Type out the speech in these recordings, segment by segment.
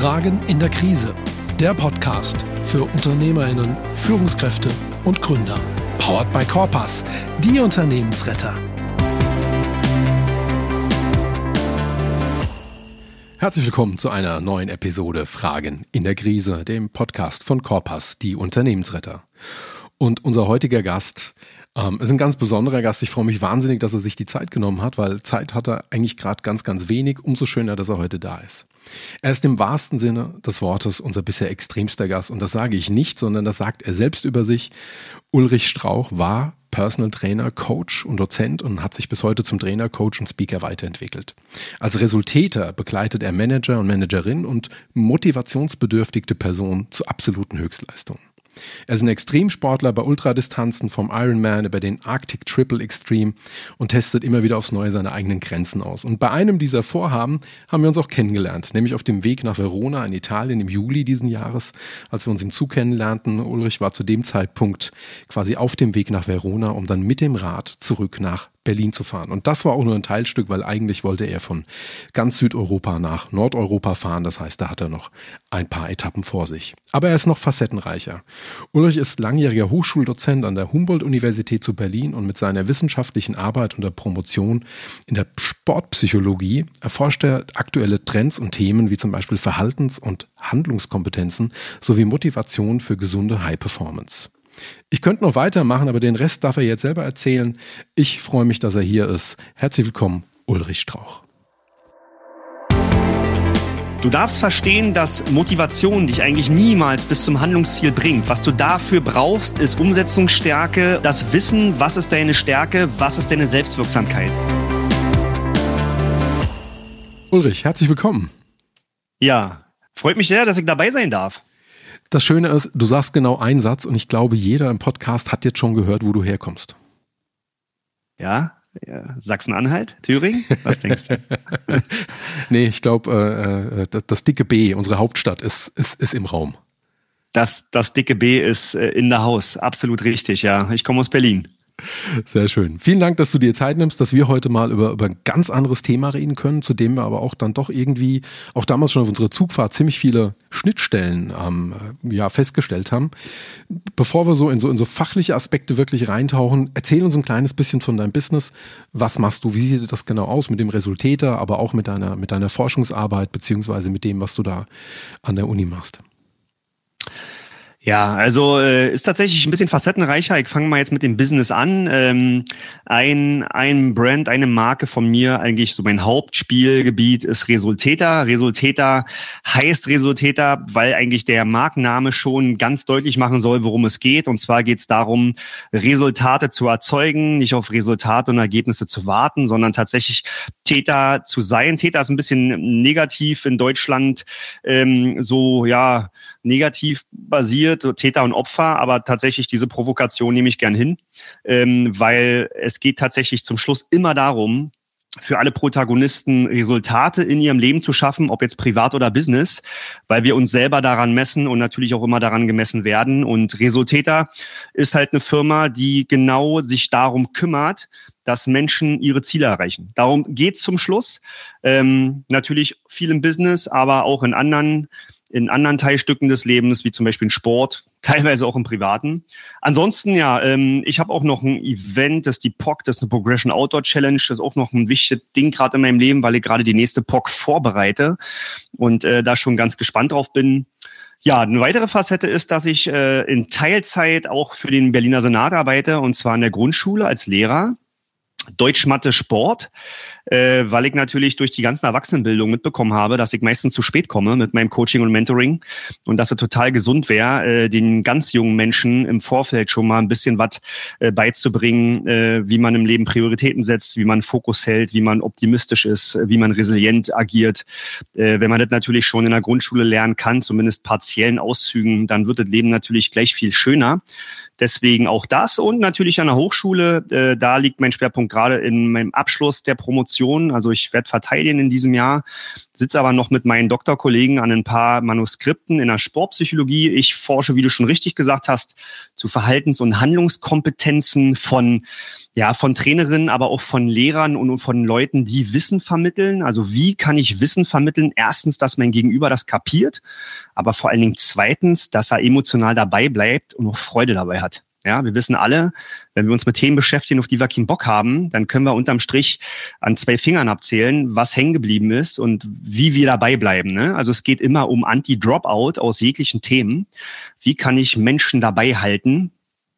Fragen in der Krise. Der Podcast für Unternehmerinnen, Führungskräfte und Gründer. Powered by Corpus, die Unternehmensretter. Herzlich willkommen zu einer neuen Episode Fragen in der Krise, dem Podcast von Corpus, die Unternehmensretter. Und unser heutiger Gast ähm, ist ein ganz besonderer Gast. Ich freue mich wahnsinnig, dass er sich die Zeit genommen hat, weil Zeit hat er eigentlich gerade ganz, ganz wenig. Umso schöner, dass er heute da ist. Er ist im wahrsten Sinne des Wortes unser bisher extremster Gast. Und das sage ich nicht, sondern das sagt er selbst über sich. Ulrich Strauch war Personal Trainer, Coach und Dozent und hat sich bis heute zum Trainer, Coach und Speaker weiterentwickelt. Als Resultäter begleitet er Manager und Managerinnen und motivationsbedürftigte Personen zu absoluten Höchstleistungen. Er ist ein Extremsportler bei Ultradistanzen vom Ironman über den Arctic Triple Extreme und testet immer wieder aufs Neue seine eigenen Grenzen aus. Und bei einem dieser Vorhaben haben wir uns auch kennengelernt, nämlich auf dem Weg nach Verona in Italien im Juli diesen Jahres, als wir uns im Zug kennenlernten. Ulrich war zu dem Zeitpunkt quasi auf dem Weg nach Verona, um dann mit dem Rad zurück nach Berlin zu fahren. Und das war auch nur ein Teilstück, weil eigentlich wollte er von ganz Südeuropa nach Nordeuropa fahren. Das heißt, da hat er noch ein paar Etappen vor sich. Aber er ist noch facettenreicher. Ulrich ist langjähriger Hochschuldozent an der Humboldt-Universität zu Berlin und mit seiner wissenschaftlichen Arbeit und der Promotion in der Sportpsychologie erforscht er aktuelle Trends und Themen wie zum Beispiel Verhaltens- und Handlungskompetenzen sowie Motivation für gesunde High Performance. Ich könnte noch weitermachen, aber den Rest darf er jetzt selber erzählen. Ich freue mich, dass er hier ist. Herzlich willkommen, Ulrich Strauch. Du darfst verstehen, dass Motivation dich eigentlich niemals bis zum Handlungsziel bringt. Was du dafür brauchst, ist Umsetzungsstärke, das Wissen, was ist deine Stärke, was ist deine Selbstwirksamkeit. Ulrich, herzlich willkommen. Ja, freut mich sehr, dass ich dabei sein darf. Das Schöne ist, du sagst genau einen Satz und ich glaube, jeder im Podcast hat jetzt schon gehört, wo du herkommst. Ja, Sachsen-Anhalt, Thüringen? Was denkst du? nee, ich glaube, äh, äh, das, das, dicke B, unsere Hauptstadt, ist, ist, ist im Raum. Das, das dicke B ist äh, in der Haus, absolut richtig, ja. Ich komme aus Berlin. Sehr schön. Vielen Dank, dass du dir Zeit nimmst, dass wir heute mal über, über ein ganz anderes Thema reden können, zu dem wir aber auch dann doch irgendwie, auch damals schon auf unserer Zugfahrt, ziemlich viele Schnittstellen ähm, ja, festgestellt haben. Bevor wir so in, so in so fachliche Aspekte wirklich reintauchen, erzähl uns ein kleines bisschen von deinem Business. Was machst du? Wie sieht das genau aus mit dem Resultäter, aber auch mit deiner, mit deiner Forschungsarbeit, beziehungsweise mit dem, was du da an der Uni machst? Ja, also äh, ist tatsächlich ein bisschen facettenreicher. Ich fange mal jetzt mit dem Business an. Ähm, ein, ein Brand, eine Marke von mir, eigentlich so mein Hauptspielgebiet ist Resultata. Resultata heißt Resultata, weil eigentlich der Markenname schon ganz deutlich machen soll, worum es geht. Und zwar geht es darum, Resultate zu erzeugen, nicht auf Resultate und Ergebnisse zu warten, sondern tatsächlich Täter zu sein. Täter ist ein bisschen negativ in Deutschland, ähm, so ja negativ basiert, Täter und Opfer, aber tatsächlich diese Provokation nehme ich gern hin, ähm, weil es geht tatsächlich zum Schluss immer darum, für alle Protagonisten Resultate in ihrem Leben zu schaffen, ob jetzt privat oder Business, weil wir uns selber daran messen und natürlich auch immer daran gemessen werden. Und Resultator ist halt eine Firma, die genau sich darum kümmert, dass Menschen ihre Ziele erreichen. Darum geht's zum Schluss. Ähm, natürlich viel im Business, aber auch in anderen in anderen Teilstücken des Lebens, wie zum Beispiel in Sport, teilweise auch im Privaten. Ansonsten, ja, ähm, ich habe auch noch ein Event, das ist die POC, das ist eine Progression Outdoor Challenge, das ist auch noch ein wichtiges Ding gerade in meinem Leben, weil ich gerade die nächste POC vorbereite und äh, da schon ganz gespannt drauf bin. Ja, eine weitere Facette ist, dass ich äh, in Teilzeit auch für den Berliner Senat arbeite und zwar in der Grundschule als Lehrer. Deutsch, Mathe, Sport, äh, weil ich natürlich durch die ganzen Erwachsenenbildung mitbekommen habe, dass ich meistens zu spät komme mit meinem Coaching und Mentoring und dass es total gesund wäre, äh, den ganz jungen Menschen im Vorfeld schon mal ein bisschen was äh, beizubringen, äh, wie man im Leben Prioritäten setzt, wie man Fokus hält, wie man optimistisch ist, wie man resilient agiert. Äh, wenn man das natürlich schon in der Grundschule lernen kann, zumindest partiellen Auszügen, dann wird das Leben natürlich gleich viel schöner. Deswegen auch das und natürlich an der Hochschule. Äh, da liegt mein Schwerpunkt gerade in meinem Abschluss der Promotion. Also ich werde verteidigen in diesem Jahr, sitze aber noch mit meinen Doktorkollegen an ein paar Manuskripten in der Sportpsychologie. Ich forsche, wie du schon richtig gesagt hast, zu Verhaltens- und Handlungskompetenzen von ja, von Trainerinnen, aber auch von Lehrern und von Leuten, die Wissen vermitteln. Also wie kann ich Wissen vermitteln? Erstens, dass mein Gegenüber das kapiert, aber vor allen Dingen zweitens, dass er emotional dabei bleibt und auch Freude dabei hat. Ja, wir wissen alle, wenn wir uns mit Themen beschäftigen, auf die wir keinen Bock haben, dann können wir unterm Strich an zwei Fingern abzählen, was hängen geblieben ist und wie wir dabei bleiben. Ne? Also es geht immer um Anti-Dropout aus jeglichen Themen. Wie kann ich Menschen dabei halten,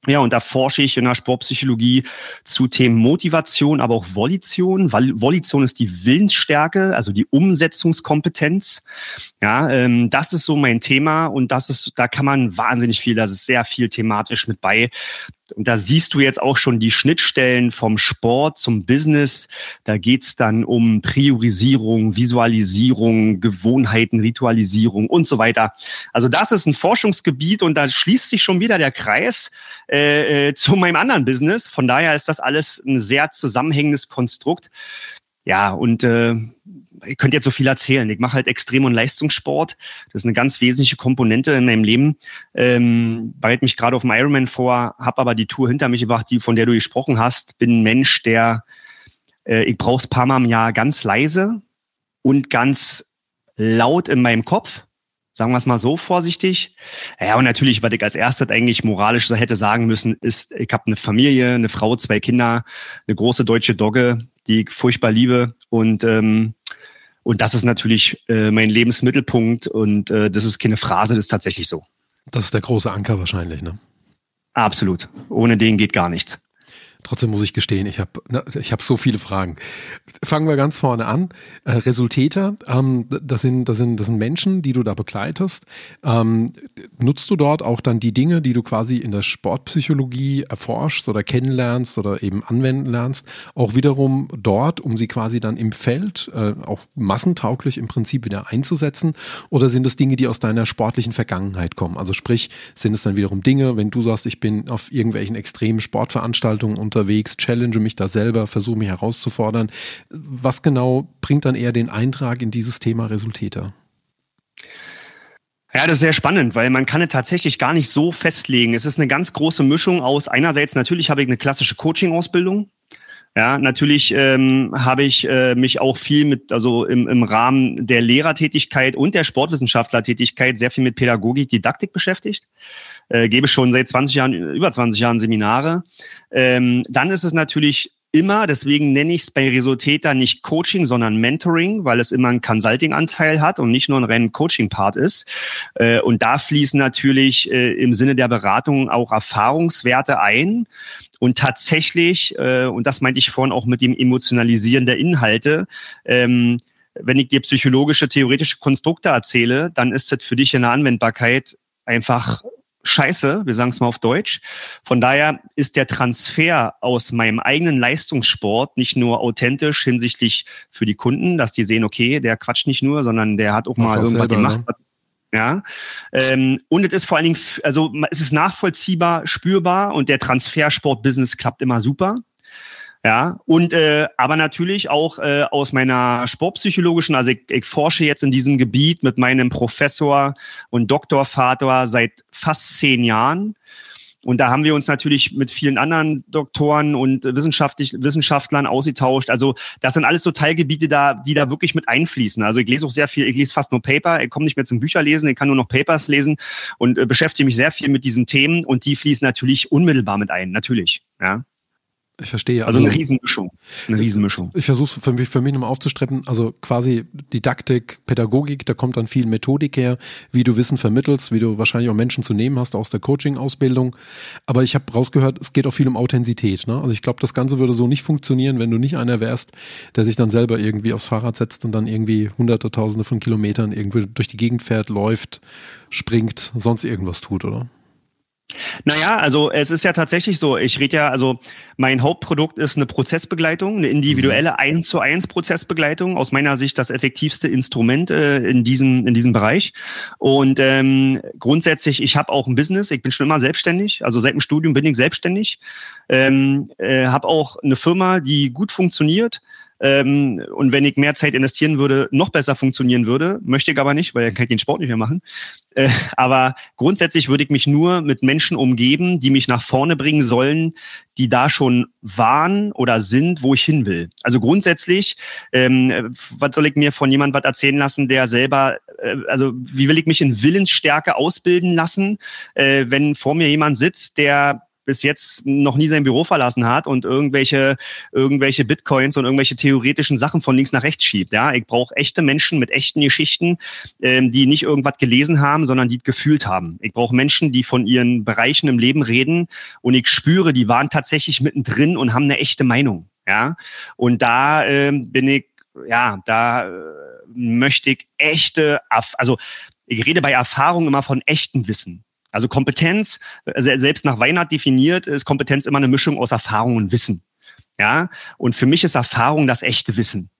ja, und da forsche ich in der Sportpsychologie zu Themen Motivation, aber auch Volition. Volition ist die Willensstärke, also die Umsetzungskompetenz. Ja, ähm, das ist so mein Thema und das ist, da kann man wahnsinnig viel, das ist sehr viel thematisch mit bei. Und da siehst du jetzt auch schon die Schnittstellen vom Sport zum Business. Da geht's dann um Priorisierung, Visualisierung, Gewohnheiten, Ritualisierung und so weiter. Also das ist ein Forschungsgebiet und da schließt sich schon wieder der Kreis äh, äh zu meinem anderen Business. Von daher ist das alles ein sehr zusammenhängendes Konstrukt. Ja, und äh, ich könnte jetzt so viel erzählen. Ich mache halt Extrem- und Leistungssport. Das ist eine ganz wesentliche Komponente in meinem Leben. Ähm, bereite mich gerade auf dem Ironman vor, habe aber die Tour hinter mich gebracht, die von der du gesprochen hast. Bin ein Mensch, der äh, ich brauche es paar Mal im Jahr ganz leise und ganz laut in meinem Kopf. Sagen wir es mal so vorsichtig. Ja, und natürlich, was ich als erstes eigentlich moralisch hätte sagen müssen, ist, ich habe eine Familie, eine Frau, zwei Kinder, eine große deutsche Dogge, die ich furchtbar liebe. Und ähm, und das ist natürlich äh, mein Lebensmittelpunkt und äh, das ist keine Phrase, das ist tatsächlich so. Das ist der große Anker wahrscheinlich, ne? Absolut. Ohne den geht gar nichts. Trotzdem muss ich gestehen, ich habe ich hab so viele Fragen. Fangen wir ganz vorne an. Äh, Resultäter, ähm, das, sind, das, sind, das sind Menschen, die du da begleitest. Ähm, nutzt du dort auch dann die Dinge, die du quasi in der Sportpsychologie erforschst oder kennenlernst oder eben anwenden lernst, auch wiederum dort, um sie quasi dann im Feld äh, auch massentauglich im Prinzip wieder einzusetzen? Oder sind es Dinge, die aus deiner sportlichen Vergangenheit kommen? Also sprich, sind es dann wiederum Dinge, wenn du sagst, ich bin auf irgendwelchen extremen Sportveranstaltungen und unterwegs, challenge mich da selber, versuche mich herauszufordern. Was genau bringt dann eher den Eintrag in dieses Thema Resultäte? Ja, das ist sehr spannend, weil man kann es tatsächlich gar nicht so festlegen. Es ist eine ganz große Mischung aus einerseits natürlich habe ich eine klassische Coaching-Ausbildung. Ja, natürlich ähm, habe ich äh, mich auch viel mit, also im, im Rahmen der Lehrertätigkeit und der Sportwissenschaftlertätigkeit sehr viel mit Pädagogik, Didaktik beschäftigt äh, gebe schon seit 20 Jahren, über 20 Jahren Seminare. Ähm, dann ist es natürlich immer, deswegen nenne ich es bei Resultäter nicht Coaching, sondern Mentoring, weil es immer einen Consulting-Anteil hat und nicht nur ein reinen Coaching-Part ist. Äh, und da fließen natürlich äh, im Sinne der Beratung auch Erfahrungswerte ein. Und tatsächlich, und das meinte ich vorhin auch mit dem Emotionalisieren der Inhalte, ähm, wenn ich dir psychologische, theoretische Konstrukte erzähle, dann ist das für dich in der Anwendbarkeit einfach scheiße, wir sagen es mal auf Deutsch. Von daher ist der Transfer aus meinem eigenen Leistungssport nicht nur authentisch hinsichtlich für die Kunden, dass die sehen, okay, der quatscht nicht nur, sondern der hat auch mal irgendwas selber, gemacht. Ne? Ja, ähm, und es ist vor allen Dingen, also es ist nachvollziehbar, spürbar und der Transfersport-Business klappt immer super. Ja, und äh, aber natürlich auch äh, aus meiner sportpsychologischen, also ich, ich forsche jetzt in diesem Gebiet mit meinem Professor und Doktorvater seit fast zehn Jahren. Und da haben wir uns natürlich mit vielen anderen Doktoren und wissenschaftlich, Wissenschaftlern ausgetauscht. Also das sind alles so Teilgebiete da, die da wirklich mit einfließen. Also ich lese auch sehr viel, ich lese fast nur Paper, ich komme nicht mehr zum Bücherlesen, ich kann nur noch Papers lesen und äh, beschäftige mich sehr viel mit diesen Themen und die fließen natürlich unmittelbar mit ein, natürlich. Ja. Ich verstehe. Also, also eine Riesenmischung. Eine Riesenmischung. Ich versuche es für mich, für mich nochmal aufzustreppen. Also quasi Didaktik, Pädagogik, da kommt dann viel Methodik her, wie du Wissen vermittelst, wie du wahrscheinlich auch Menschen zu nehmen hast aus der Coaching-Ausbildung. Aber ich habe rausgehört, es geht auch viel um Authentizität. Ne? Also ich glaube, das Ganze würde so nicht funktionieren, wenn du nicht einer wärst, der sich dann selber irgendwie aufs Fahrrad setzt und dann irgendwie hunderte, tausende von Kilometern irgendwie durch die Gegend fährt, läuft, springt, sonst irgendwas tut, oder? Naja, also es ist ja tatsächlich so, ich rede ja, also mein Hauptprodukt ist eine Prozessbegleitung, eine individuelle 1 mhm. zu 1 Prozessbegleitung, aus meiner Sicht das effektivste Instrument äh, in, diesem, in diesem Bereich. Und ähm, grundsätzlich, ich habe auch ein Business, ich bin schon immer selbstständig, also seit dem Studium bin ich selbstständig, ähm, äh, habe auch eine Firma, die gut funktioniert, ähm, und wenn ich mehr Zeit investieren würde, noch besser funktionieren würde. Möchte ich aber nicht, weil dann kann ich den Sport nicht mehr machen. Äh, aber grundsätzlich würde ich mich nur mit Menschen umgeben, die mich nach vorne bringen sollen, die da schon waren oder sind, wo ich hin will. Also grundsätzlich, ähm, was soll ich mir von jemandem was erzählen lassen, der selber, äh, also wie will ich mich in Willensstärke ausbilden lassen, äh, wenn vor mir jemand sitzt, der bis jetzt noch nie sein Büro verlassen hat und irgendwelche, irgendwelche Bitcoins und irgendwelche theoretischen Sachen von links nach rechts schiebt. Ja, ich brauche echte Menschen mit echten Geschichten, ähm, die nicht irgendwas gelesen haben, sondern die gefühlt haben. Ich brauche Menschen, die von ihren Bereichen im Leben reden und ich spüre, die waren tatsächlich mittendrin und haben eine echte Meinung. Ja, und da ähm, bin ich, ja, da äh, möchte ich echte, also ich rede bei Erfahrung immer von echtem Wissen. Also Kompetenz, selbst nach Weinert definiert, ist Kompetenz immer eine Mischung aus Erfahrung und Wissen. Ja, und für mich ist Erfahrung das echte Wissen.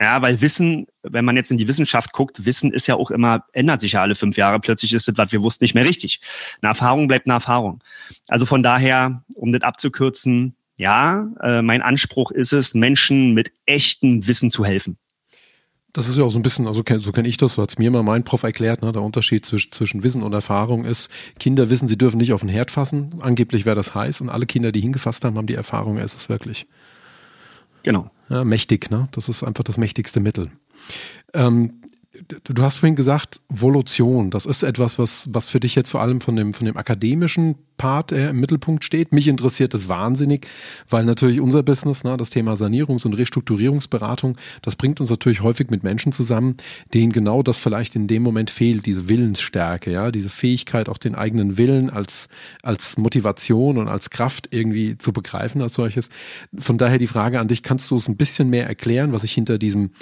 Ja, weil Wissen, wenn man jetzt in die Wissenschaft guckt, Wissen ist ja auch immer, ändert sich ja alle fünf Jahre. Plötzlich ist das, was wir wussten, nicht mehr richtig. Eine Erfahrung bleibt eine Erfahrung. Also von daher, um das abzukürzen, ja, äh, mein Anspruch ist es, Menschen mit echtem Wissen zu helfen. Das ist ja auch so ein bisschen, also so kenne ich das, so hat es mir mal mein Prof erklärt, ne? der Unterschied zwischen, zwischen Wissen und Erfahrung ist, Kinder wissen, sie dürfen nicht auf den Herd fassen, angeblich wäre das heiß und alle Kinder, die hingefasst haben, haben die Erfahrung, es ist wirklich. Genau. Ja, mächtig, ne? Das ist einfach das mächtigste Mittel. Ähm, du hast vorhin gesagt, Volution, das ist etwas, was, was für dich jetzt vor allem von dem, von dem akademischen Part äh, im Mittelpunkt steht. Mich interessiert das wahnsinnig, weil natürlich unser Business, ne, das Thema Sanierungs- und Restrukturierungsberatung, das bringt uns natürlich häufig mit Menschen zusammen, denen genau das vielleicht in dem Moment fehlt, diese Willensstärke, ja, diese Fähigkeit, auch den eigenen Willen als, als Motivation und als Kraft irgendwie zu begreifen als solches. Von daher die Frage an dich, kannst du es ein bisschen mehr erklären, was sich hinter diesem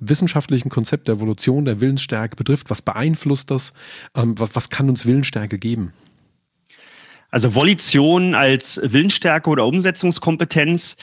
wissenschaftlichen Konzept der Evolution der Willensstärke betrifft? Was beeinflusst das? Ähm, was, was kann uns Willensstärke geben? Also Volition als Willensstärke oder Umsetzungskompetenz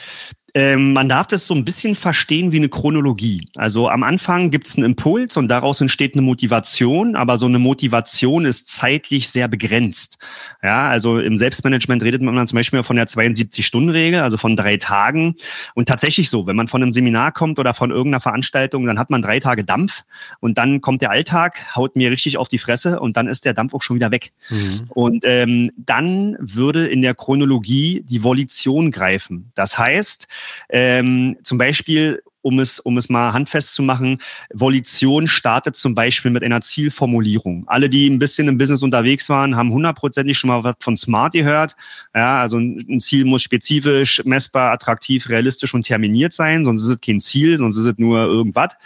ähm, man darf das so ein bisschen verstehen wie eine Chronologie. Also am Anfang gibt es einen Impuls und daraus entsteht eine Motivation, aber so eine Motivation ist zeitlich sehr begrenzt. Ja, also im Selbstmanagement redet man dann zum Beispiel von der 72-Stunden-Regel, also von drei Tagen. Und tatsächlich so, wenn man von einem Seminar kommt oder von irgendeiner Veranstaltung, dann hat man drei Tage Dampf und dann kommt der Alltag, haut mir richtig auf die Fresse und dann ist der Dampf auch schon wieder weg. Mhm. Und ähm, dann würde in der Chronologie die Volition greifen. Das heißt, ähm, zum Beispiel um es, um es mal handfest zu machen, Volition startet zum Beispiel mit einer Zielformulierung. Alle, die ein bisschen im Business unterwegs waren, haben hundertprozentig schon mal was von Smart gehört. Ja, also ein Ziel muss spezifisch, messbar, attraktiv, realistisch und terminiert sein, sonst ist es kein Ziel, sonst ist es nur irgendwas.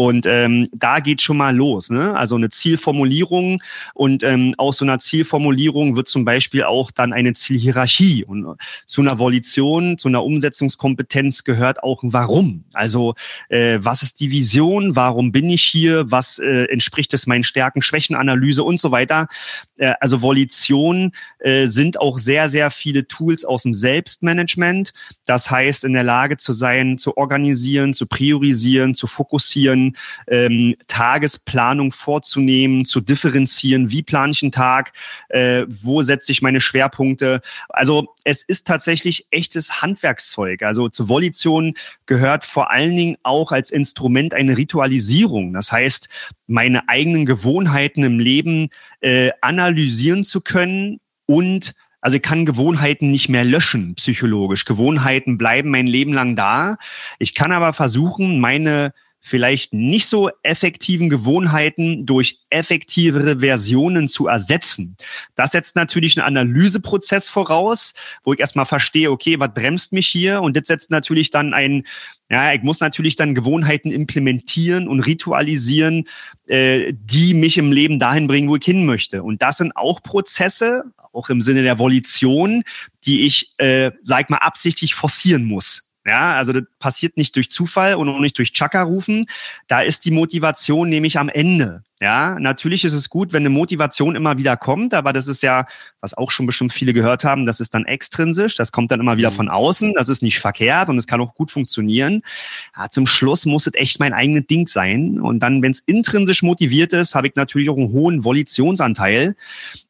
Und ähm, da geht schon mal los. Ne? Also eine Zielformulierung und ähm, aus so einer Zielformulierung wird zum Beispiel auch dann eine Zielhierarchie. Und zu einer Volition, zu einer Umsetzungskompetenz gehört auch ein Warum. Also äh, was ist die Vision? Warum bin ich hier? Was äh, entspricht es meinen Stärken, Schwächen, Analyse und so weiter? Äh, also Volition äh, sind auch sehr, sehr viele Tools aus dem Selbstmanagement. Das heißt, in der Lage zu sein, zu organisieren, zu priorisieren, zu fokussieren, ähm, Tagesplanung vorzunehmen, zu differenzieren, wie plane ich einen Tag, äh, wo setze ich meine Schwerpunkte. Also es ist tatsächlich echtes Handwerkszeug. Also zur Volition gehört vor allen Dingen auch als Instrument eine Ritualisierung. Das heißt, meine eigenen Gewohnheiten im Leben äh, analysieren zu können und also ich kann Gewohnheiten nicht mehr löschen, psychologisch. Gewohnheiten bleiben mein Leben lang da. Ich kann aber versuchen, meine vielleicht nicht so effektiven Gewohnheiten durch effektivere Versionen zu ersetzen. Das setzt natürlich einen Analyseprozess voraus, wo ich erstmal verstehe, okay, was bremst mich hier? Und das setzt natürlich dann ein, ja, ich muss natürlich dann Gewohnheiten implementieren und ritualisieren, äh, die mich im Leben dahin bringen, wo ich hin möchte. Und das sind auch Prozesse, auch im Sinne der Volition, die ich, äh, sag mal, absichtlich forcieren muss. Ja, also das passiert nicht durch Zufall und auch nicht durch Chaka rufen. Da ist die Motivation nämlich am Ende. Ja, natürlich ist es gut, wenn eine Motivation immer wieder kommt, aber das ist ja, was auch schon bestimmt viele gehört haben, das ist dann extrinsisch, das kommt dann immer wieder mhm. von außen, das ist nicht verkehrt und es kann auch gut funktionieren. Ja, zum Schluss muss es echt mein eigenes Ding sein. Und dann, wenn es intrinsisch motiviert ist, habe ich natürlich auch einen hohen Volitionsanteil.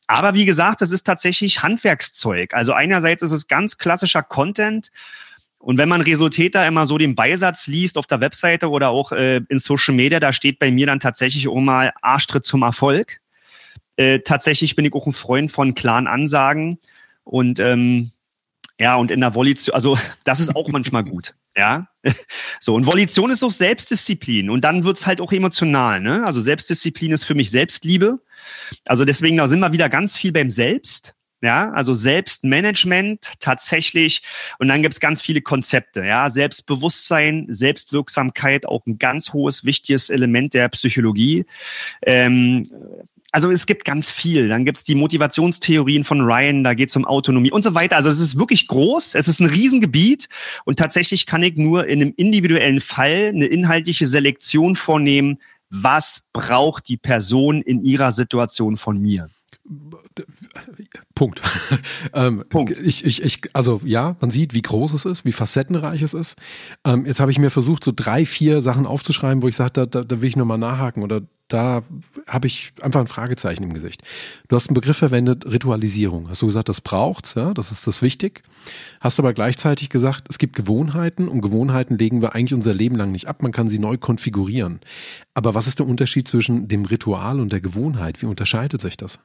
Aber wie gesagt, das ist tatsächlich Handwerkszeug. Also einerseits ist es ganz klassischer Content, und wenn man Resultäter immer so den Beisatz liest auf der Webseite oder auch äh, in Social Media, da steht bei mir dann tatsächlich auch mal Arschtritt zum Erfolg. Äh, tatsächlich bin ich auch ein Freund von klaren Ansagen und ähm, ja, und in der Volition, also das ist auch manchmal gut. Ja, so und Volition ist auch Selbstdisziplin und dann wird's halt auch emotional. Ne? Also Selbstdisziplin ist für mich Selbstliebe. Also deswegen, da sind wir wieder ganz viel beim Selbst. Ja, also Selbstmanagement tatsächlich. Und dann gibt's ganz viele Konzepte. Ja, Selbstbewusstsein, Selbstwirksamkeit, auch ein ganz hohes, wichtiges Element der Psychologie. Ähm, also es gibt ganz viel. Dann gibt's die Motivationstheorien von Ryan, da geht's um Autonomie und so weiter. Also es ist wirklich groß, es ist ein Riesengebiet und tatsächlich kann ich nur in einem individuellen Fall eine inhaltliche Selektion vornehmen, was braucht die Person in ihrer Situation von mir. Punkt. ähm, Punkt. Ich, ich, ich, also ja, man sieht, wie groß es ist, wie facettenreich es ist. Ähm, jetzt habe ich mir versucht, so drei, vier Sachen aufzuschreiben, wo ich sage, da, da, da will ich nochmal nachhaken oder da habe ich einfach ein Fragezeichen im Gesicht. Du hast einen Begriff verwendet, Ritualisierung. Hast du gesagt, das braucht, ja, das ist das wichtig. Hast aber gleichzeitig gesagt, es gibt Gewohnheiten und Gewohnheiten legen wir eigentlich unser Leben lang nicht ab. Man kann sie neu konfigurieren. Aber was ist der Unterschied zwischen dem Ritual und der Gewohnheit? Wie unterscheidet sich das?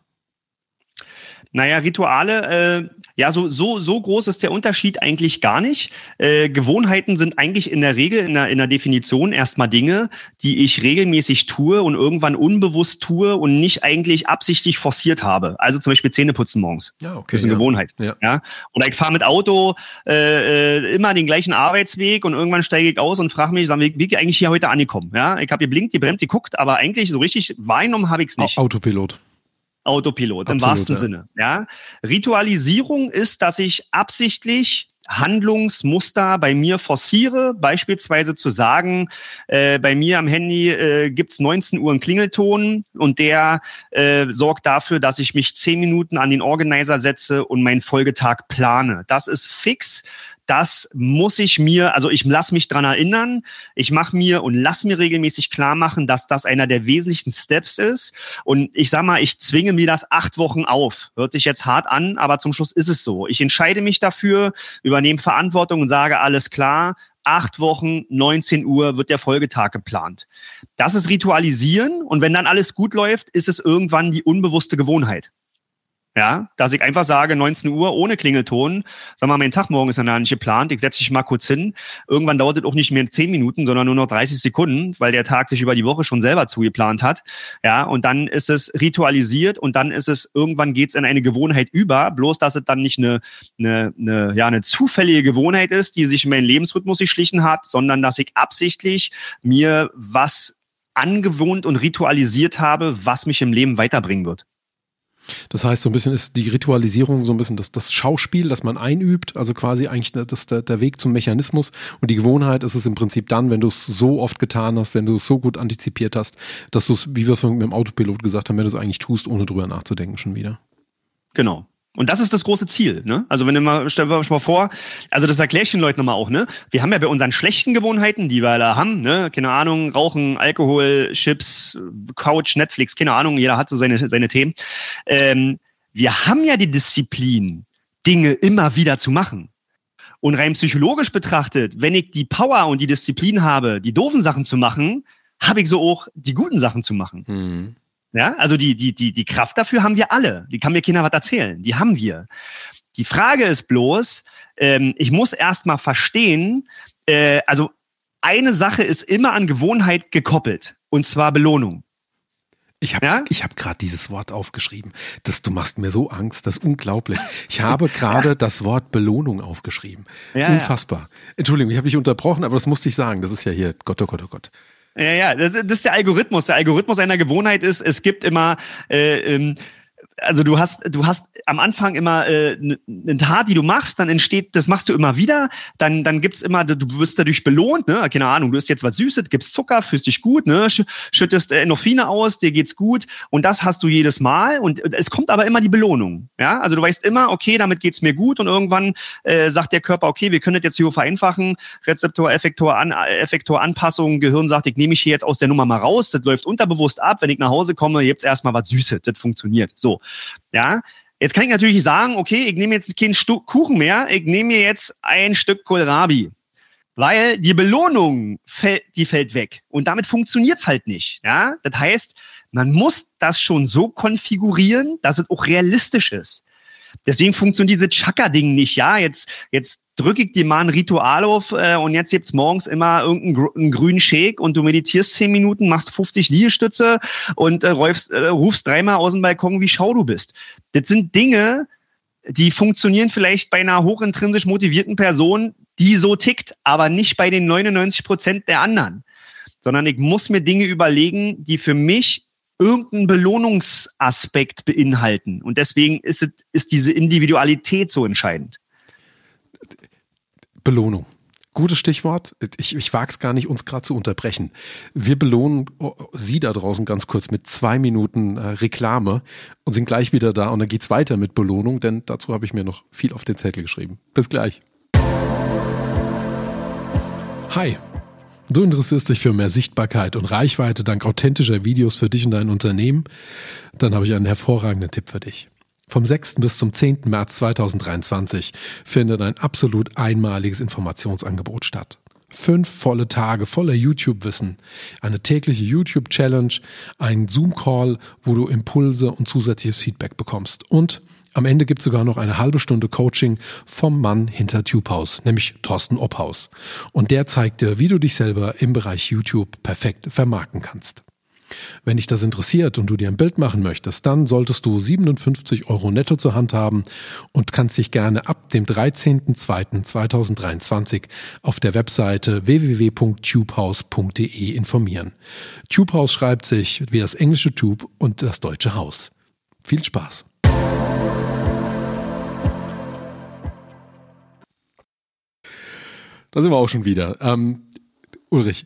Naja, Rituale, äh, ja, so, so, so groß ist der Unterschied eigentlich gar nicht. Äh, Gewohnheiten sind eigentlich in der Regel, in der, in der Definition erstmal Dinge, die ich regelmäßig tue und irgendwann unbewusst tue und nicht eigentlich absichtlich forciert habe. Also zum Beispiel Zähne putzen morgens. Ja, okay. Das ist eine ja. Gewohnheit. Ja. ja. Oder ich fahre mit Auto äh, äh, immer den gleichen Arbeitsweg und irgendwann steige ich aus und frage mich, sag, wie, wie ich eigentlich hier heute angekommen? Ja, ich habe geblinkt, die bremst, die guckt, aber eigentlich so richtig wahrgenommen habe ich es nicht. Autopilot. Autopilot Absolut, im wahrsten ja. Sinne. Ja, Ritualisierung ist, dass ich absichtlich Handlungsmuster bei mir forciere, beispielsweise zu sagen, äh, bei mir am Handy äh, gibt's 19 Uhr einen Klingelton und der äh, sorgt dafür, dass ich mich 10 Minuten an den Organizer setze und meinen Folgetag plane. Das ist fix das muss ich mir, also ich lasse mich dran erinnern, ich mache mir und lass mir regelmäßig klar machen, dass das einer der wesentlichsten Steps ist. Und ich sag mal, ich zwinge mir das acht Wochen auf. Hört sich jetzt hart an, aber zum Schluss ist es so. Ich entscheide mich dafür, übernehme Verantwortung und sage, alles klar, acht Wochen, 19 Uhr wird der Folgetag geplant. Das ist Ritualisieren und wenn dann alles gut läuft, ist es irgendwann die unbewusste Gewohnheit. Ja, dass ich einfach sage, 19 Uhr ohne Klingelton, sag mal, mein Tag morgen ist ja nicht geplant, ich setze dich mal kurz hin. Irgendwann dauert es auch nicht mehr 10 Minuten, sondern nur noch 30 Sekunden, weil der Tag sich über die Woche schon selber zugeplant hat. Ja, und dann ist es ritualisiert und dann ist es, irgendwann geht's in eine Gewohnheit über, bloß dass es dann nicht eine, eine, eine, ja, eine zufällige Gewohnheit ist, die sich in meinen Lebensrhythmus geschlichen hat, sondern dass ich absichtlich mir was angewohnt und ritualisiert habe, was mich im Leben weiterbringen wird. Das heißt, so ein bisschen ist die Ritualisierung so ein bisschen das, das Schauspiel, das man einübt, also quasi eigentlich das, der, der Weg zum Mechanismus. Und die Gewohnheit ist es im Prinzip dann, wenn du es so oft getan hast, wenn du es so gut antizipiert hast, dass du es, wie wir es mit dem Autopilot gesagt haben, wenn du es eigentlich tust, ohne drüber nachzudenken schon wieder. Genau. Und das ist das große Ziel. Ne? Also wenn du mal, stell dir mal vor, also das erkläre ich den Leuten nochmal auch, ne? Wir haben ja bei unseren schlechten Gewohnheiten, die wir da haben, ne, keine Ahnung, Rauchen, Alkohol, Chips, Couch, Netflix, keine Ahnung, jeder hat so seine, seine Themen. Ähm, wir haben ja die Disziplin, Dinge immer wieder zu machen. Und rein psychologisch betrachtet, wenn ich die Power und die Disziplin habe, die doofen Sachen zu machen, habe ich so auch die guten Sachen zu machen. Mhm. Ja, also die, die, die, die Kraft dafür haben wir alle. Die kann mir keiner was erzählen. Die haben wir. Die Frage ist bloß, ähm, ich muss erst mal verstehen, äh, also eine Sache ist immer an Gewohnheit gekoppelt, und zwar Belohnung. Ich habe ja? hab gerade dieses Wort aufgeschrieben. Das, du machst mir so Angst, das ist unglaublich. Ich habe gerade ja. das Wort Belohnung aufgeschrieben. Ja, Unfassbar. Entschuldigung, ich habe dich unterbrochen, aber das musste ich sagen. Das ist ja hier Gott, oh Gott, oh Gott. Ja, ja, das, das ist der Algorithmus. Der Algorithmus einer Gewohnheit ist, es gibt immer äh, ähm, also du hast, du hast am Anfang immer äh, eine Tat, die du machst, dann entsteht, das machst du immer wieder, dann, dann gibt's immer, du wirst dadurch belohnt, ne? Keine Ahnung, du isst jetzt was Süßes, gibst Zucker, fühlst dich gut, ne? Schüttest äh, Endorphine aus, dir geht's gut. Und das hast du jedes Mal. Und es kommt aber immer die Belohnung, ja? Also du weißt immer, okay, damit geht's mir gut. Und irgendwann äh, sagt der Körper, okay, wir können das jetzt hier vereinfachen, Rezeptor, Effektor, An Effektor, Anpassung, Gehirn sagt, ich nehme mich hier jetzt aus der Nummer mal raus, das läuft unterbewusst ab, wenn ich nach Hause komme, gibt's erstmal was Süßes, das funktioniert, so. Ja, jetzt kann ich natürlich sagen, okay, ich nehme jetzt keinen Stück Kuchen mehr, ich nehme mir jetzt ein Stück Kohlrabi. Weil die Belohnung fällt, die fällt weg. Und damit funktioniert's halt nicht. Ja? Das heißt, man muss das schon so konfigurieren, dass es auch realistisch ist. Deswegen funktioniert diese Chaka-Ding nicht. Ja, jetzt, jetzt drücke ich dir mal ein Ritual auf äh, und jetzt gibt's morgens immer irgendeinen grünen Shake und du meditierst zehn Minuten, machst 50 Liegestütze und äh, rufst, äh, rufst dreimal aus dem Balkon, wie schau du bist. Das sind Dinge, die funktionieren vielleicht bei einer hochintrinsisch motivierten Person, die so tickt, aber nicht bei den 99 Prozent der anderen. Sondern ich muss mir Dinge überlegen, die für mich irgendeinen Belohnungsaspekt beinhalten. Und deswegen ist, es, ist diese Individualität so entscheidend. Belohnung. Gutes Stichwort. Ich, ich wage es gar nicht, uns gerade zu unterbrechen. Wir belohnen oh, Sie da draußen ganz kurz mit zwei Minuten äh, Reklame und sind gleich wieder da. Und dann geht's weiter mit Belohnung, denn dazu habe ich mir noch viel auf den Zettel geschrieben. Bis gleich. Hi. Du interessierst dich für mehr Sichtbarkeit und Reichweite dank authentischer Videos für dich und dein Unternehmen? Dann habe ich einen hervorragenden Tipp für dich. Vom 6. bis zum 10. März 2023 findet ein absolut einmaliges Informationsangebot statt. Fünf volle Tage voller YouTube-Wissen, eine tägliche YouTube-Challenge, ein Zoom-Call, wo du Impulse und zusätzliches Feedback bekommst und am Ende gibt es sogar noch eine halbe Stunde Coaching vom Mann hinter TubeHaus, nämlich Thorsten Obhaus. Und der zeigt dir, wie du dich selber im Bereich YouTube perfekt vermarkten kannst. Wenn dich das interessiert und du dir ein Bild machen möchtest, dann solltest du 57 Euro netto zur Hand haben und kannst dich gerne ab dem 13.02.2023 auf der Webseite www.tubehouse.de informieren. Tubehouse schreibt sich wie das englische Tube und das deutsche Haus. Viel Spaß! Da sind wir auch schon wieder. Ähm, Ulrich,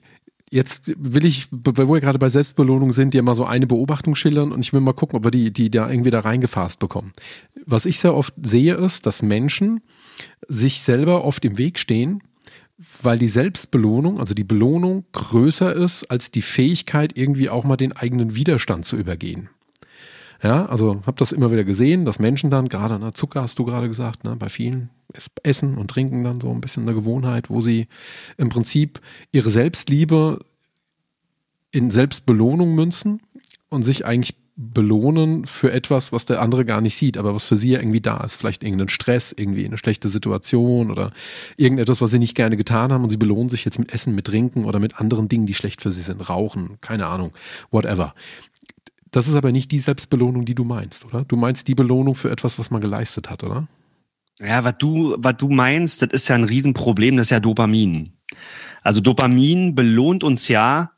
Jetzt will ich, weil wir gerade bei Selbstbelohnung sind, dir mal so eine Beobachtung schildern und ich will mal gucken, ob wir die, die da irgendwie da reingefasst bekommen. Was ich sehr oft sehe, ist, dass Menschen sich selber oft im Weg stehen, weil die Selbstbelohnung, also die Belohnung größer ist als die Fähigkeit, irgendwie auch mal den eigenen Widerstand zu übergehen. Ja, also habe das immer wieder gesehen, dass Menschen dann, gerade na, Zucker hast du gerade gesagt, ne, bei vielen Essen und Trinken dann so ein bisschen eine Gewohnheit, wo sie im Prinzip ihre Selbstliebe in Selbstbelohnung münzen und sich eigentlich belohnen für etwas, was der andere gar nicht sieht, aber was für sie ja irgendwie da ist. Vielleicht irgendein Stress, irgendwie eine schlechte Situation oder irgendetwas, was sie nicht gerne getan haben und sie belohnen sich jetzt mit Essen, mit Trinken oder mit anderen Dingen, die schlecht für sie sind. Rauchen, keine Ahnung, whatever. Das ist aber nicht die Selbstbelohnung, die du meinst, oder? Du meinst die Belohnung für etwas, was man geleistet hat, oder? Ja, was du, was du meinst, das ist ja ein Riesenproblem, das ist ja Dopamin. Also Dopamin belohnt uns ja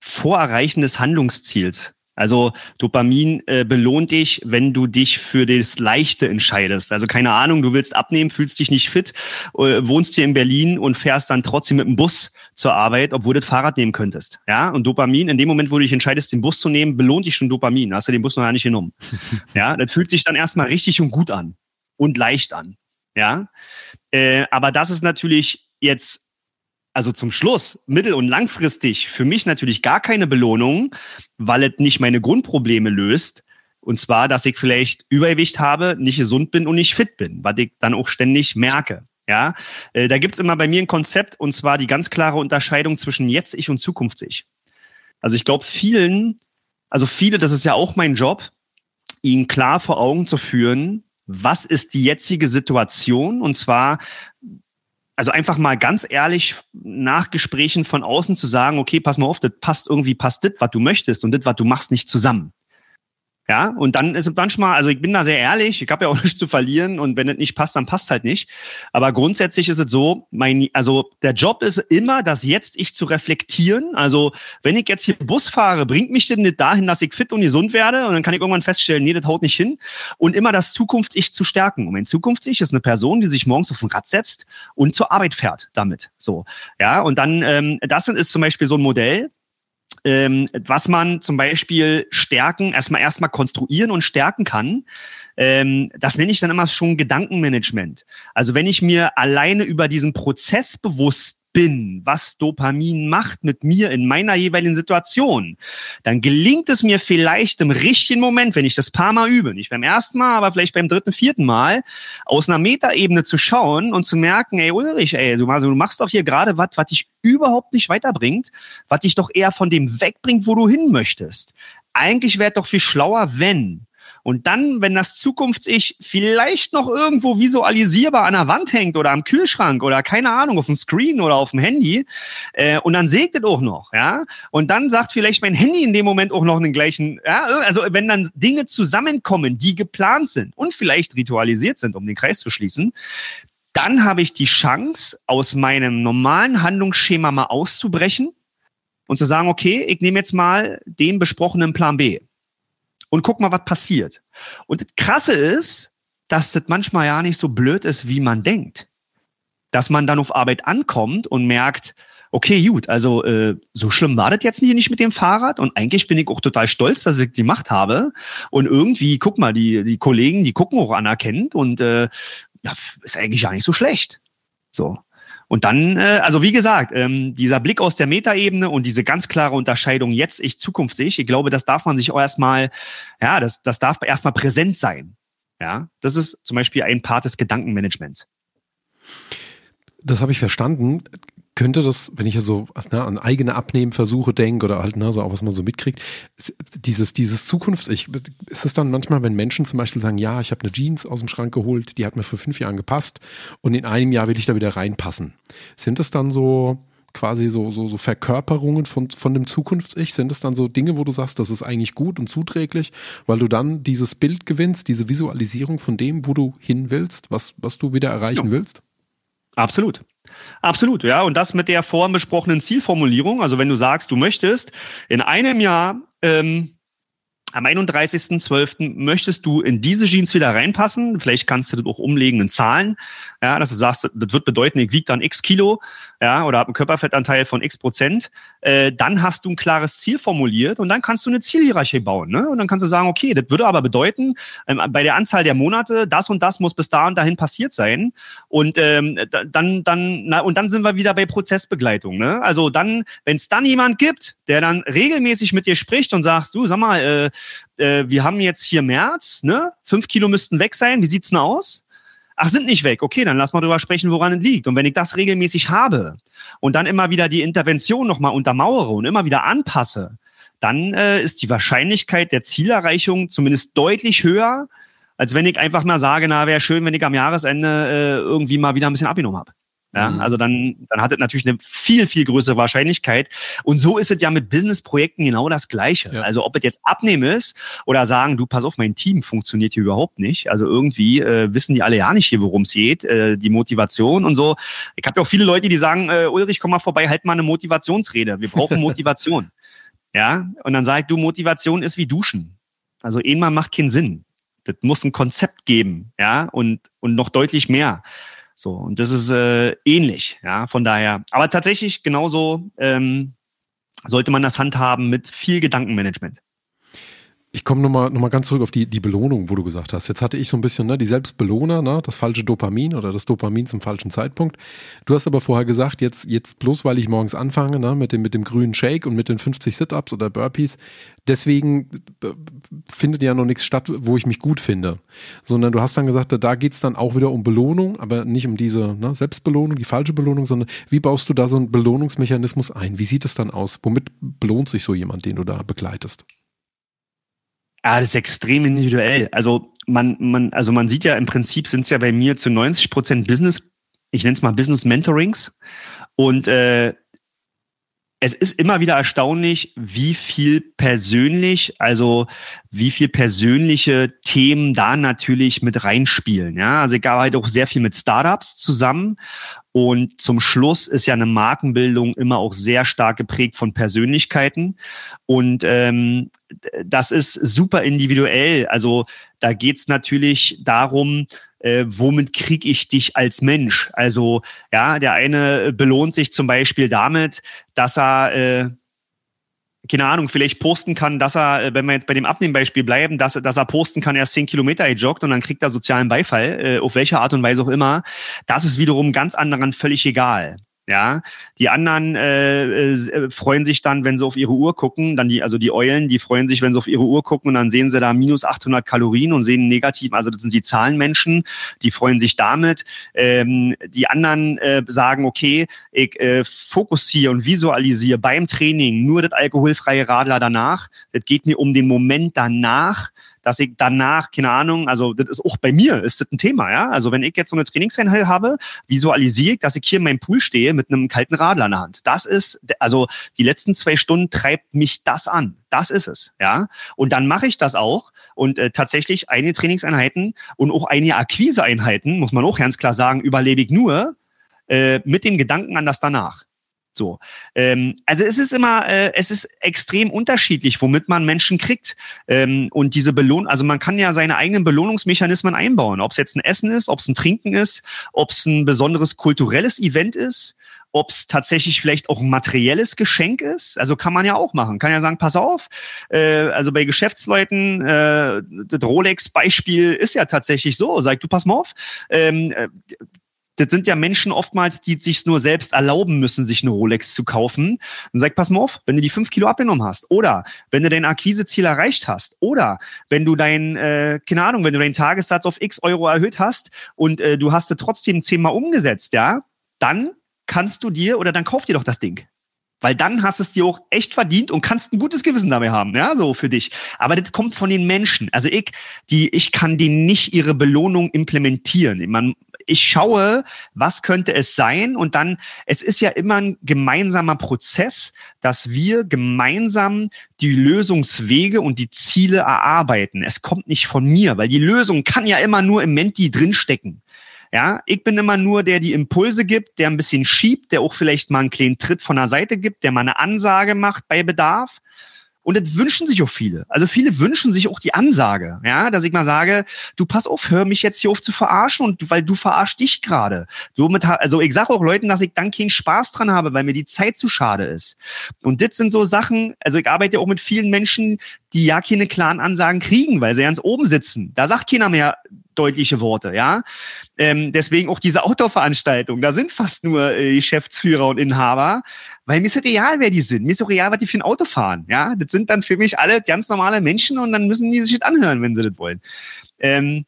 vor Erreichen des Handlungsziels. Also Dopamin äh, belohnt dich, wenn du dich für das Leichte entscheidest. Also keine Ahnung, du willst abnehmen, fühlst dich nicht fit, äh, wohnst hier in Berlin und fährst dann trotzdem mit dem Bus zur Arbeit, obwohl du das Fahrrad nehmen könntest. Ja, und Dopamin, in dem Moment, wo du dich entscheidest, den Bus zu nehmen, belohnt dich schon Dopamin. Hast du den Bus noch gar nicht genommen. ja, das fühlt sich dann erstmal richtig und gut an und leicht an. Ja, äh, aber das ist natürlich jetzt also zum Schluss, mittel- und langfristig für mich natürlich gar keine Belohnung, weil es nicht meine Grundprobleme löst. Und zwar, dass ich vielleicht Übergewicht habe, nicht gesund bin und nicht fit bin, was ich dann auch ständig merke. Ja, äh, da gibt's immer bei mir ein Konzept und zwar die ganz klare Unterscheidung zwischen Jetzt-Ich und Zukunfts-Ich. Also ich glaube, vielen, also viele, das ist ja auch mein Job, ihnen klar vor Augen zu führen, was ist die jetzige Situation und zwar also einfach mal ganz ehrlich nach Gesprächen von außen zu sagen, okay, pass mal auf, das passt irgendwie, passt das, was du möchtest und das, was du machst, nicht zusammen. Ja, und dann ist es manchmal, also ich bin da sehr ehrlich, ich habe ja auch nichts zu verlieren und wenn es nicht passt, dann passt es halt nicht. Aber grundsätzlich ist es so, mein, also der Job ist immer, das jetzt ich zu reflektieren. Also wenn ich jetzt hier Bus fahre, bringt mich denn nicht dahin, dass ich fit und gesund werde und dann kann ich irgendwann feststellen, nee, das haut nicht hin. Und immer das Zukunfts-Ich zu stärken. Und mein Zukunfts-Ich ist eine Person, die sich morgens auf ein Rad setzt und zur Arbeit fährt damit. So, ja, und dann, ähm, das ist zum Beispiel so ein Modell, ähm, was man zum Beispiel stärken, erstmal erstmal konstruieren und stärken kann. Ähm, das nenne ich dann immer schon Gedankenmanagement. Also wenn ich mir alleine über diesen Prozess bewusst bin, was Dopamin macht mit mir in meiner jeweiligen Situation, dann gelingt es mir vielleicht im richtigen Moment, wenn ich das paar Mal übe, nicht beim ersten Mal, aber vielleicht beim dritten, vierten Mal, aus einer Metaebene zu schauen und zu merken, ey Ulrich, ey, du machst doch hier gerade was, was dich überhaupt nicht weiterbringt, was dich doch eher von dem wegbringt, wo du hin möchtest. Eigentlich wäre doch viel schlauer, wenn und dann, wenn das Zukunfts-Ich vielleicht noch irgendwo visualisierbar an der Wand hängt oder am Kühlschrank oder keine Ahnung, auf dem Screen oder auf dem Handy, äh, und dann segnet auch noch, ja, und dann sagt vielleicht mein Handy in dem Moment auch noch den gleichen, ja, also wenn dann Dinge zusammenkommen, die geplant sind und vielleicht ritualisiert sind, um den Kreis zu schließen, dann habe ich die Chance, aus meinem normalen Handlungsschema mal auszubrechen und zu sagen, okay, ich nehme jetzt mal den besprochenen Plan B und guck mal, was passiert. Und das Krasse ist, dass das manchmal ja nicht so blöd ist, wie man denkt. Dass man dann auf Arbeit ankommt und merkt, okay, gut, also äh, so schlimm war das jetzt nicht mit dem Fahrrad und eigentlich bin ich auch total stolz, dass ich die Macht habe und irgendwie, guck mal, die, die Kollegen, die gucken auch anerkennt und äh, ja, ist eigentlich ja nicht so schlecht. So. Und dann, äh, also wie gesagt, ähm, dieser Blick aus der Metaebene und diese ganz klare Unterscheidung jetzt ich, Zukunft ich, ich glaube, das darf man sich auch erstmal, ja, das, das darf erstmal präsent sein. Ja, das ist zum Beispiel ein Part des Gedankenmanagements. Das habe ich verstanden könnte das, wenn ich ja so ne, an eigene Abnehmversuche denke oder halt ne, so auch was man so mitkriegt, dieses, dieses Zukunfts-Ich, ist es dann manchmal, wenn Menschen zum Beispiel sagen, ja, ich habe eine Jeans aus dem Schrank geholt, die hat mir vor fünf Jahren gepasst und in einem Jahr will ich da wieder reinpassen. Sind es dann so quasi so, so, so Verkörperungen von, von dem Zukunfts-Ich? Sind es dann so Dinge, wo du sagst, das ist eigentlich gut und zuträglich, weil du dann dieses Bild gewinnst, diese Visualisierung von dem, wo du hin willst, was, was du wieder erreichen ja. willst? Absolut. Absolut, ja. Und das mit der vorhin besprochenen Zielformulierung. Also wenn du sagst, du möchtest in einem Jahr ähm, am 31.12. möchtest du in diese Jeans wieder reinpassen. Vielleicht kannst du das auch umlegen in Zahlen. Ja, dass du sagst, das wird bedeuten, ich wiege dann x Kilo, ja, oder habe einen Körperfettanteil von x Prozent. Äh, dann hast du ein klares Ziel formuliert und dann kannst du eine Zielhierarchie bauen. Ne? Und dann kannst du sagen, okay, das würde aber bedeuten, ähm, bei der Anzahl der Monate, das und das muss bis da und dahin passiert sein. Und ähm, dann, dann, na, und dann sind wir wieder bei Prozessbegleitung. Ne? Also dann, wenn es dann jemand gibt, der dann regelmäßig mit dir spricht und sagst, du, sag mal, äh, äh, wir haben jetzt hier März, ne? Fünf Kilo müssten weg sein. Wie sieht's denn aus? Ach, sind nicht weg. Okay, dann lass mal drüber sprechen, woran es liegt. Und wenn ich das regelmäßig habe und dann immer wieder die Intervention nochmal untermauere und immer wieder anpasse, dann äh, ist die Wahrscheinlichkeit der Zielerreichung zumindest deutlich höher, als wenn ich einfach mal sage, na, wäre schön, wenn ich am Jahresende äh, irgendwie mal wieder ein bisschen abgenommen habe. Ja, mhm. also dann, dann hat es natürlich eine viel, viel größere Wahrscheinlichkeit. Und so ist es ja mit Businessprojekten genau das Gleiche. Ja. Also ob es jetzt abnehmen ist oder sagen, du pass auf, mein Team funktioniert hier überhaupt nicht. Also irgendwie äh, wissen die alle ja nicht hier, worum es geht, äh, die Motivation und so. Ich habe ja auch viele Leute, die sagen, äh, Ulrich, komm mal vorbei, halt mal eine Motivationsrede. Wir brauchen Motivation. ja, und dann sage ich, du, Motivation ist wie Duschen. Also einmal macht keinen Sinn. Das muss ein Konzept geben, ja, und, und noch deutlich mehr. So, und das ist äh, ähnlich, ja, von daher. Aber tatsächlich genauso ähm, sollte man das handhaben mit viel Gedankenmanagement. Ich komme nochmal noch mal ganz zurück auf die, die Belohnung, wo du gesagt hast. Jetzt hatte ich so ein bisschen ne, die Selbstbelohner, ne, das falsche Dopamin oder das Dopamin zum falschen Zeitpunkt. Du hast aber vorher gesagt, jetzt, jetzt bloß weil ich morgens anfange ne, mit, dem, mit dem grünen Shake und mit den 50 Sit-Ups oder Burpees, deswegen äh, findet ja noch nichts statt, wo ich mich gut finde. Sondern du hast dann gesagt, da geht es dann auch wieder um Belohnung, aber nicht um diese ne, Selbstbelohnung, die falsche Belohnung, sondern wie baust du da so einen Belohnungsmechanismus ein? Wie sieht es dann aus? Womit belohnt sich so jemand, den du da begleitest? Ja, das ist extrem individuell. Also man, man, also man sieht ja im Prinzip sind es ja bei mir zu 90 Prozent Business, ich nenne es mal Business Mentorings. Und äh, es ist immer wieder erstaunlich, wie viel persönlich, also wie viel persönliche Themen da natürlich mit reinspielen. Ja, also ich arbeite auch sehr viel mit Startups zusammen und zum Schluss ist ja eine Markenbildung immer auch sehr stark geprägt von Persönlichkeiten und ähm, das ist super individuell. Also da geht's natürlich darum, äh, womit kriege ich dich als Mensch? Also ja, der eine belohnt sich zum Beispiel damit, dass er äh, keine Ahnung, vielleicht posten kann, dass er, äh, wenn wir jetzt bei dem Abnehmbeispiel bleiben, dass, dass er posten kann, er ist zehn Kilometer joggt und dann kriegt er sozialen Beifall, äh, auf welche Art und Weise auch immer. Das ist wiederum ganz anderen völlig egal. Ja, die anderen äh, äh, freuen sich dann, wenn sie auf ihre Uhr gucken, dann die, also die Eulen, die freuen sich, wenn sie auf ihre Uhr gucken und dann sehen sie da minus 800 Kalorien und sehen negativ, also das sind die Zahlenmenschen, die freuen sich damit. Ähm, die anderen äh, sagen, okay, ich äh, fokussiere und visualisiere beim Training nur das alkoholfreie Radler danach. Das geht mir um den Moment danach dass ich danach, keine Ahnung, also das ist auch bei mir, ist das ein Thema, ja. Also wenn ich jetzt so eine Trainingseinheit habe, visualisiere ich, dass ich hier in meinem Pool stehe mit einem kalten Radler in der Hand. Das ist, also die letzten zwei Stunden treibt mich das an. Das ist es, ja. Und dann mache ich das auch und äh, tatsächlich einige Trainingseinheiten und auch einige Akquiseeinheiten, muss man auch ganz klar sagen, überlebe ich nur äh, mit dem Gedanken an das danach. So, ähm, also es ist immer, äh, es ist extrem unterschiedlich, womit man Menschen kriegt ähm, und diese Belohnung. Also man kann ja seine eigenen Belohnungsmechanismen einbauen, ob es jetzt ein Essen ist, ob es ein Trinken ist, ob es ein besonderes kulturelles Event ist ob es tatsächlich vielleicht auch ein materielles Geschenk ist. Also kann man ja auch machen. Kann ja sagen, pass auf, äh, also bei Geschäftsleuten, äh, das Rolex-Beispiel ist ja tatsächlich so. Sag du, pass mal auf, ähm, äh, das sind ja Menschen oftmals, die sich nur selbst erlauben müssen, sich eine Rolex zu kaufen. Dann sag, pass mal auf, wenn du die fünf Kilo abgenommen hast oder wenn du dein Akquiseziel erreicht hast oder wenn du dein, äh, keine Ahnung, wenn du deinen Tagessatz auf x Euro erhöht hast und äh, du hast es trotzdem zehnmal umgesetzt, ja, dann kannst du dir oder dann kauf dir doch das Ding. Weil dann hast es dir auch echt verdient und kannst ein gutes Gewissen dabei haben, ja, so für dich. Aber das kommt von den Menschen. Also ich, die, ich kann denen nicht ihre Belohnung implementieren. Man, ich schaue, was könnte es sein und dann, es ist ja immer ein gemeinsamer Prozess, dass wir gemeinsam die Lösungswege und die Ziele erarbeiten. Es kommt nicht von mir, weil die Lösung kann ja immer nur im Menti drinstecken. Ja, ich bin immer nur der, die Impulse gibt, der ein bisschen schiebt, der auch vielleicht mal einen kleinen Tritt von der Seite gibt, der mal eine Ansage macht bei Bedarf. Und das wünschen sich auch viele. Also viele wünschen sich auch die Ansage, ja, dass ich mal sage, du pass auf, hör mich jetzt hier auf zu verarschen und weil du verarschst dich gerade. Somit, also ich sage auch Leuten, dass ich dann keinen Spaß dran habe, weil mir die Zeit zu schade ist. Und das sind so Sachen, also ich arbeite auch mit vielen Menschen, die ja keine klaren Ansagen kriegen, weil sie ganz oben sitzen. Da sagt keiner mehr deutliche Worte, ja. Ähm, deswegen auch diese Outdoor-Veranstaltung. Da sind fast nur äh, Geschäftsführer und Inhaber, weil mir ist es egal, wer die sind. Mir ist auch egal, was die für ein Auto fahren, ja. Das sind dann für mich alle ganz normale Menschen und dann müssen die sich das anhören, wenn sie das wollen. Ähm,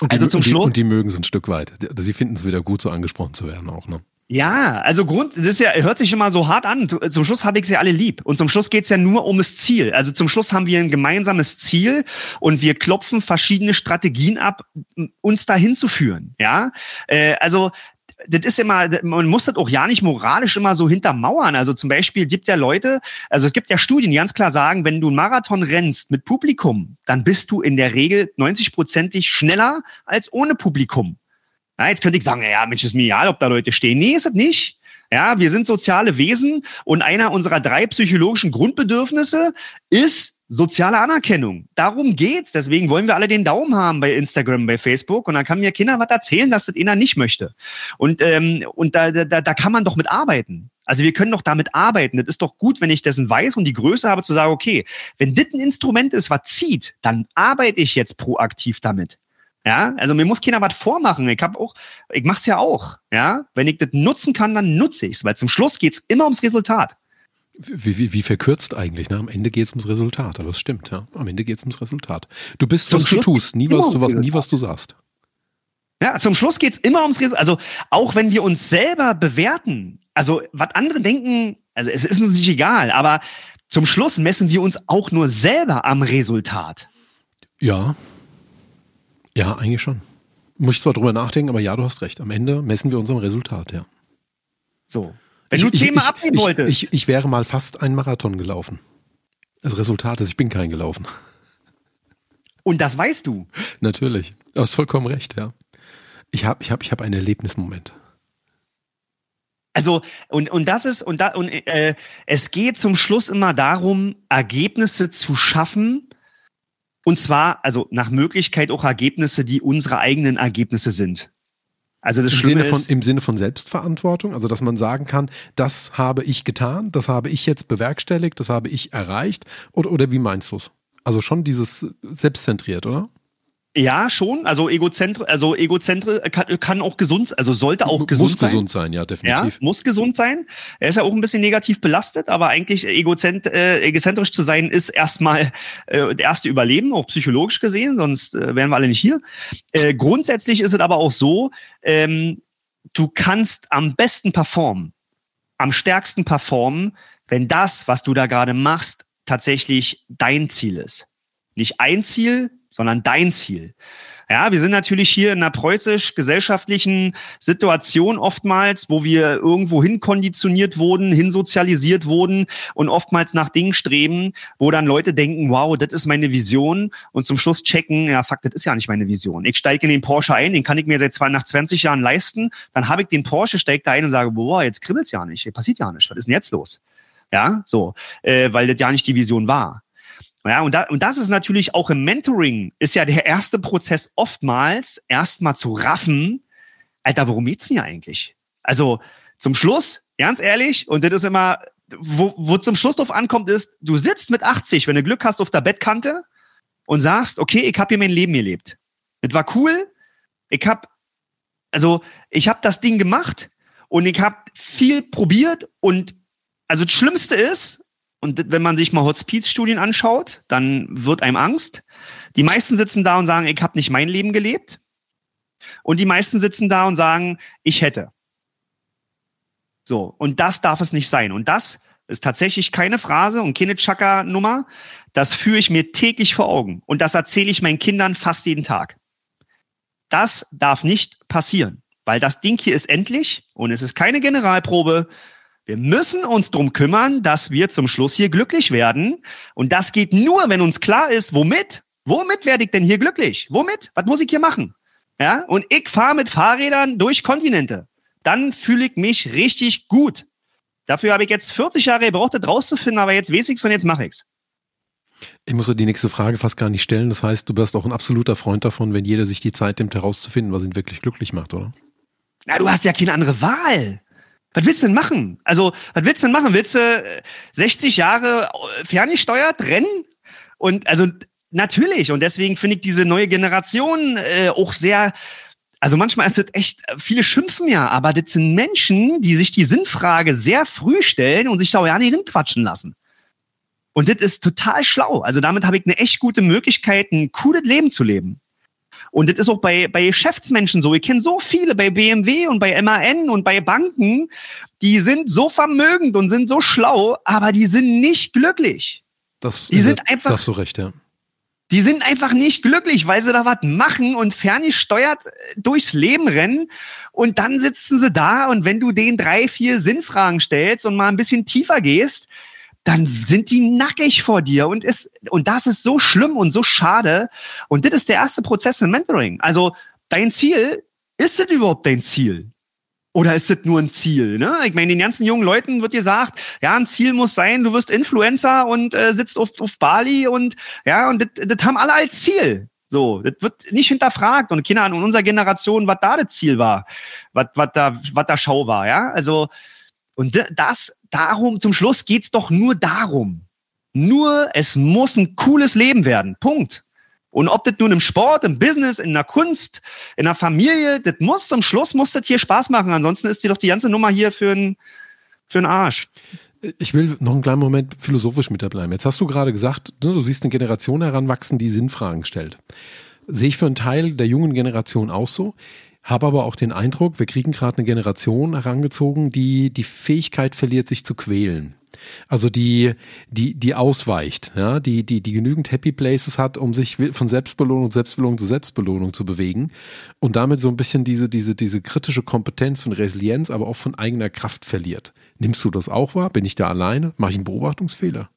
und die, also zum und die, Schluss. Und die mögen es ein Stück weit. Sie finden es wieder gut, so angesprochen zu werden auch, ne? Ja, also Grund, das ist ja, hört sich immer so hart an. Zum Schluss habe ich sie alle lieb. Und zum Schluss geht's ja nur um das Ziel. Also zum Schluss haben wir ein gemeinsames Ziel und wir klopfen verschiedene Strategien ab, uns dahin zu führen. Ja, äh, also das ist immer, man muss das auch ja nicht moralisch immer so hintermauern. Also zum Beispiel gibt ja Leute, also es gibt ja Studien, die ganz klar sagen, wenn du einen Marathon rennst mit Publikum, dann bist du in der Regel 90-prozentig schneller als ohne Publikum. Ja, jetzt könnte ich sagen, ja, Mensch, ist mir egal, ob da Leute stehen. Nee, ist es nicht. Ja, wir sind soziale Wesen und einer unserer drei psychologischen Grundbedürfnisse ist soziale Anerkennung. Darum geht's. Deswegen wollen wir alle den Daumen haben bei Instagram, bei Facebook. Und dann kann mir Kinder was erzählen, dass das einer nicht möchte. Und, ähm, und da, da, da kann man doch mit arbeiten. Also wir können doch damit arbeiten. Das ist doch gut, wenn ich dessen weiß und die Größe habe zu sagen, okay, wenn das ein Instrument ist, was zieht, dann arbeite ich jetzt proaktiv damit. Ja, also mir muss keiner was vormachen. Ich habe auch, ich mache es ja auch. Ja, wenn ich das nutzen kann, dann nutze ich es, weil zum Schluss geht es immer ums Resultat. Wie, wie, wie verkürzt eigentlich? Ne? Am Ende geht es ums Resultat, aber es stimmt, ja. Am Ende geht es ums Resultat. Du bist, zum was Schluss du tust, nie was du, was, nie was du sagst. Ja, zum Schluss geht es immer ums Resultat. Also auch wenn wir uns selber bewerten, also was andere denken, also es ist uns nicht egal, aber zum Schluss messen wir uns auch nur selber am Resultat. Ja, ja, eigentlich schon. Muss ich zwar drüber nachdenken, aber ja, du hast recht. Am Ende messen wir unserem Resultat, ja. So. Wenn ich, du zehnmal abnehmen ich, wolltest. Ich, ich wäre mal fast einen Marathon gelaufen. Das Resultat ist, ich bin kein gelaufen. Und das weißt du. Natürlich. Du hast vollkommen recht, ja. Ich habe ich hab, ich hab einen Erlebnismoment. Also, und, und das ist, und, da, und äh, es geht zum Schluss immer darum, Ergebnisse zu schaffen. Und zwar, also nach Möglichkeit auch Ergebnisse, die unsere eigenen Ergebnisse sind. Also das Im Schlimme Sinne von, ist, Im Sinne von Selbstverantwortung, also dass man sagen kann, das habe ich getan, das habe ich jetzt bewerkstelligt, das habe ich erreicht. Oder, oder wie meinst du es? Also schon dieses selbstzentriert, oder? Ja, schon. Also Egozentri also Egozentri kann, kann auch gesund, also sollte auch gesund muss sein. Muss gesund sein, ja, definitiv. Ja, muss gesund sein. Er ist ja auch ein bisschen negativ belastet, aber eigentlich egozent, äh, egozentrisch zu sein ist erstmal äh, der erste Überleben, auch psychologisch gesehen, sonst äh, wären wir alle nicht hier. Äh, grundsätzlich ist es aber auch so, ähm, du kannst am besten performen, am stärksten performen, wenn das, was du da gerade machst, tatsächlich dein Ziel ist. Nicht ein Ziel, sondern dein Ziel. Ja, wir sind natürlich hier in einer preußisch-gesellschaftlichen Situation oftmals, wo wir irgendwo hin konditioniert wurden, hinsozialisiert wurden und oftmals nach Dingen streben, wo dann Leute denken, wow, das ist meine Vision und zum Schluss checken, ja, fuck, das ist ja nicht meine Vision. Ich steige in den Porsche ein, den kann ich mir seit zwei, nach 20 Jahren leisten, dann habe ich den Porsche, steige da ein und sage, boah, jetzt kribbelt's ja nicht, passiert ja nicht, was ist denn jetzt los? Ja, so, äh, weil das ja nicht die Vision war. Ja, und, da, und das ist natürlich auch im Mentoring, ist ja der erste Prozess oftmals erstmal zu raffen, Alter, worum geht's denn hier eigentlich? Also zum Schluss, ganz ehrlich, und das ist immer, wo, wo zum Schluss drauf ankommt, ist, du sitzt mit 80, wenn du Glück hast, auf der Bettkante und sagst, okay, ich habe hier mein Leben gelebt. Das war cool. Ich habe, also ich habe das Ding gemacht und ich habe viel probiert und also das Schlimmste ist, und wenn man sich mal Hospizstudien anschaut, dann wird einem Angst. Die meisten sitzen da und sagen, ich habe nicht mein Leben gelebt. Und die meisten sitzen da und sagen, ich hätte. So, und das darf es nicht sein. Und das ist tatsächlich keine Phrase und keine Chaka-Nummer. Das führe ich mir täglich vor Augen. Und das erzähle ich meinen Kindern fast jeden Tag. Das darf nicht passieren, weil das Ding hier ist endlich und es ist keine Generalprobe. Wir müssen uns drum kümmern, dass wir zum Schluss hier glücklich werden. Und das geht nur, wenn uns klar ist, womit? Womit werde ich denn hier glücklich? Womit? Was muss ich hier machen? Ja, und ich fahre mit Fahrrädern durch Kontinente. Dann fühle ich mich richtig gut. Dafür habe ich jetzt 40 Jahre gebraucht, das rauszufinden, aber jetzt weiß ich's und jetzt mache ich's. Ich muss dir die nächste Frage fast gar nicht stellen. Das heißt, du bist auch ein absoluter Freund davon, wenn jeder sich die Zeit nimmt, herauszufinden, was ihn wirklich glücklich macht, oder? Na, du hast ja keine andere Wahl. Was willst du denn machen? Also, was willst du denn machen? Willst du 60 äh, Jahre äh, ferngesteuert rennen? Und also natürlich. Und deswegen finde ich diese neue Generation äh, auch sehr. Also manchmal ist das echt, viele schimpfen ja, aber das sind Menschen, die sich die Sinnfrage sehr früh stellen und sich da ja nicht hinquatschen lassen. Und das ist total schlau. Also damit habe ich eine echt gute Möglichkeit, ein cooles Leben zu leben. Und das ist auch bei, bei Geschäftsmenschen so. Ich kenne so viele bei BMW und bei MAN und bei Banken, die sind so vermögend und sind so schlau, aber die sind nicht glücklich. Das, die sind einfach. Das so recht, ja. Die sind einfach nicht glücklich, weil sie da was machen und ferngesteuert äh, durchs Leben rennen. Und dann sitzen sie da und wenn du denen drei, vier Sinnfragen stellst und mal ein bisschen tiefer gehst, dann sind die nackig vor dir und ist, und das ist so schlimm und so schade. Und das ist der erste Prozess im Mentoring. Also dein Ziel, ist das überhaupt dein Ziel? Oder ist das nur ein Ziel? Ne? Ich meine, den ganzen jungen Leuten wird gesagt, ja, ein Ziel muss sein, du wirst Influencer und äh, sitzt auf, auf Bali und ja, und das, haben alle als Ziel. So, das wird nicht hinterfragt und Ahnung, in unserer Generation, was da das Ziel war, was, was da, was da Schau war, ja. Also und das, darum, zum Schluss geht's doch nur darum. Nur, es muss ein cooles Leben werden. Punkt. Und ob das nun im Sport, im Business, in der Kunst, in der Familie, das muss zum Schluss muss das hier Spaß machen. Ansonsten ist dir doch die ganze Nummer hier für einen für Arsch. Ich will noch einen kleinen Moment philosophisch mit dabei bleiben. Jetzt hast du gerade gesagt, ne, du siehst eine Generation heranwachsen, die Sinnfragen stellt. Sehe ich für einen Teil der jungen Generation auch so. Habe aber auch den Eindruck, wir kriegen gerade eine Generation herangezogen, die die Fähigkeit verliert, sich zu quälen. Also die, die, die ausweicht, ja, die, die, die genügend Happy Places hat, um sich von Selbstbelohnung, Selbstbelohnung zu Selbstbelohnung zu bewegen und damit so ein bisschen diese, diese, diese kritische Kompetenz von Resilienz, aber auch von eigener Kraft verliert. Nimmst du das auch wahr? Bin ich da alleine? Mache ich einen Beobachtungsfehler?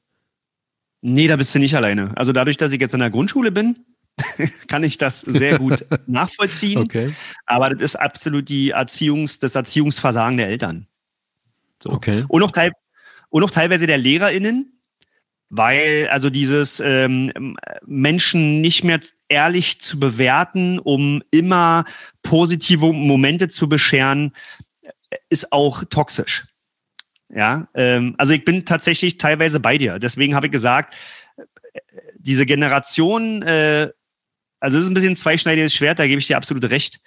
Nee, da bist du nicht alleine. Also dadurch, dass ich jetzt in der Grundschule bin, kann ich das sehr gut nachvollziehen. Okay. Aber das ist absolut die Erziehungs, das Erziehungsversagen der Eltern. So. Okay. Und noch, teil, und noch teilweise der LehrerInnen, weil also dieses ähm, Menschen nicht mehr ehrlich zu bewerten, um immer positive Momente zu bescheren, ist auch toxisch. Ja, ähm, also ich bin tatsächlich teilweise bei dir. Deswegen habe ich gesagt, diese Generation, äh, also es ist ein bisschen ein zweischneidiges Schwert, da gebe ich dir absolut recht.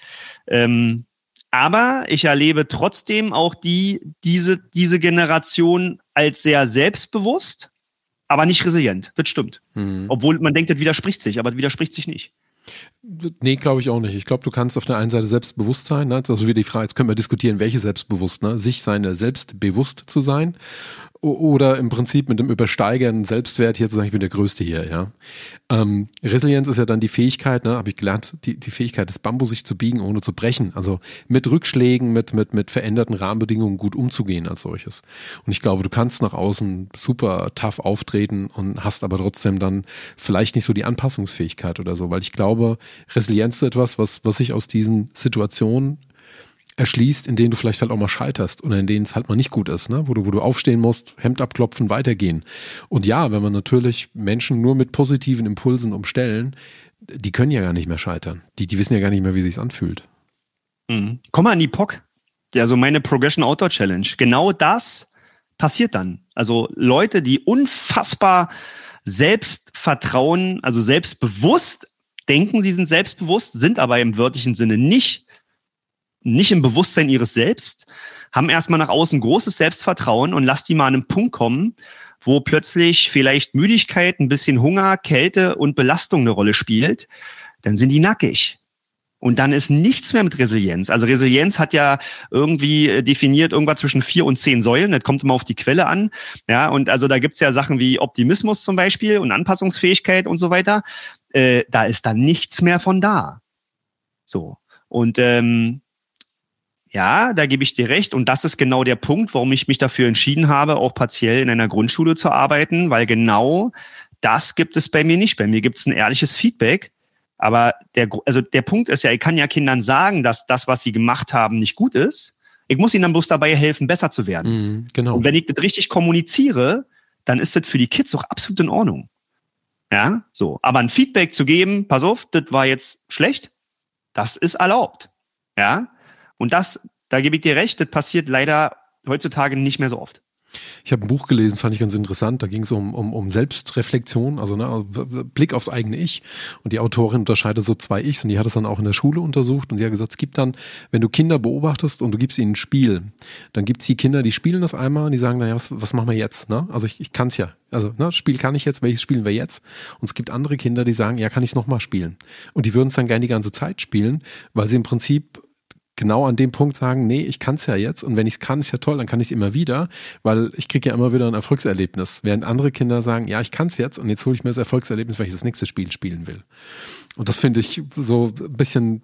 Ähm, aber ich erlebe trotzdem auch die, diese, diese Generation als sehr selbstbewusst, aber nicht resilient. Das stimmt. Mhm. Obwohl man denkt, das widerspricht sich, aber das widerspricht sich nicht. Nee, glaube ich auch nicht. Ich glaube, du kannst auf der einen Seite selbstbewusst sein. Ne? Also wie die Frage, jetzt können wir diskutieren, welche selbstbewusst, ne? sich seine selbst bewusst zu sein oder im Prinzip mit dem übersteigern Selbstwert hier zu sagen, ich bin der Größte hier, ja. Ähm, Resilienz ist ja dann die Fähigkeit, ne, habe ich gelernt, die, die Fähigkeit des Bambus sich zu biegen, ohne zu brechen. Also mit Rückschlägen, mit, mit, mit veränderten Rahmenbedingungen gut umzugehen als solches. Und ich glaube, du kannst nach außen super tough auftreten und hast aber trotzdem dann vielleicht nicht so die Anpassungsfähigkeit oder so, weil ich glaube, Resilienz ist etwas, was, was sich aus diesen Situationen erschließt, in denen du vielleicht halt auch mal scheiterst oder in denen es halt mal nicht gut ist, ne? wo, du, wo du aufstehen musst, Hemd abklopfen, weitergehen. Und ja, wenn man natürlich Menschen nur mit positiven Impulsen umstellen, die können ja gar nicht mehr scheitern. Die, die wissen ja gar nicht mehr, wie sich's anfühlt. Mhm. Komm mal an die POC, also meine Progression Outdoor Challenge. Genau das passiert dann. Also Leute, die unfassbar Selbstvertrauen, also selbstbewusst denken, sie sind selbstbewusst, sind aber im wörtlichen Sinne nicht nicht im Bewusstsein ihres Selbst, haben erstmal nach außen großes Selbstvertrauen und lass die mal an einen Punkt kommen, wo plötzlich vielleicht Müdigkeit, ein bisschen Hunger, Kälte und Belastung eine Rolle spielt, dann sind die nackig. Und dann ist nichts mehr mit Resilienz. Also Resilienz hat ja irgendwie äh, definiert irgendwas zwischen vier und zehn Säulen. Das kommt immer auf die Quelle an. Ja, und also da gibt's ja Sachen wie Optimismus zum Beispiel und Anpassungsfähigkeit und so weiter. Äh, da ist dann nichts mehr von da. So. Und ähm, ja, da gebe ich dir recht. Und das ist genau der Punkt, warum ich mich dafür entschieden habe, auch partiell in einer Grundschule zu arbeiten, weil genau das gibt es bei mir nicht. Bei mir gibt es ein ehrliches Feedback. Aber der, also der Punkt ist ja, ich kann ja Kindern sagen, dass das, was sie gemacht haben, nicht gut ist. Ich muss ihnen dann bloß dabei helfen, besser zu werden. Mm, genau. Und wenn ich das richtig kommuniziere, dann ist das für die Kids auch absolut in Ordnung. Ja, so. Aber ein Feedback zu geben, pass auf, das war jetzt schlecht, das ist erlaubt. Ja, und das, da gebe ich dir recht, das passiert leider heutzutage nicht mehr so oft. Ich habe ein Buch gelesen, fand ich ganz interessant. Da ging es um, um, um Selbstreflexion, also ne, Blick aufs eigene Ich. Und die Autorin unterscheidet so zwei Ichs und die hat es dann auch in der Schule untersucht. Und sie hat gesagt, es gibt dann, wenn du Kinder beobachtest und du gibst ihnen ein Spiel, dann gibt es die Kinder, die spielen das einmal und die sagen, naja, was, was machen wir jetzt? Ne? Also ich, ich kann es ja. Also ne, Spiel kann ich jetzt, welches spielen wir jetzt? Und es gibt andere Kinder, die sagen, ja, kann ich es nochmal spielen. Und die würden es dann gerne die ganze Zeit spielen, weil sie im Prinzip genau an dem Punkt sagen, nee, ich kann es ja jetzt und wenn ich es kann, ist ja toll, dann kann ich es immer wieder, weil ich kriege ja immer wieder ein Erfolgserlebnis. Während andere Kinder sagen, ja, ich kann es jetzt und jetzt hole ich mir das Erfolgserlebnis, weil ich das nächste Spiel spielen will. Und das finde ich so ein bisschen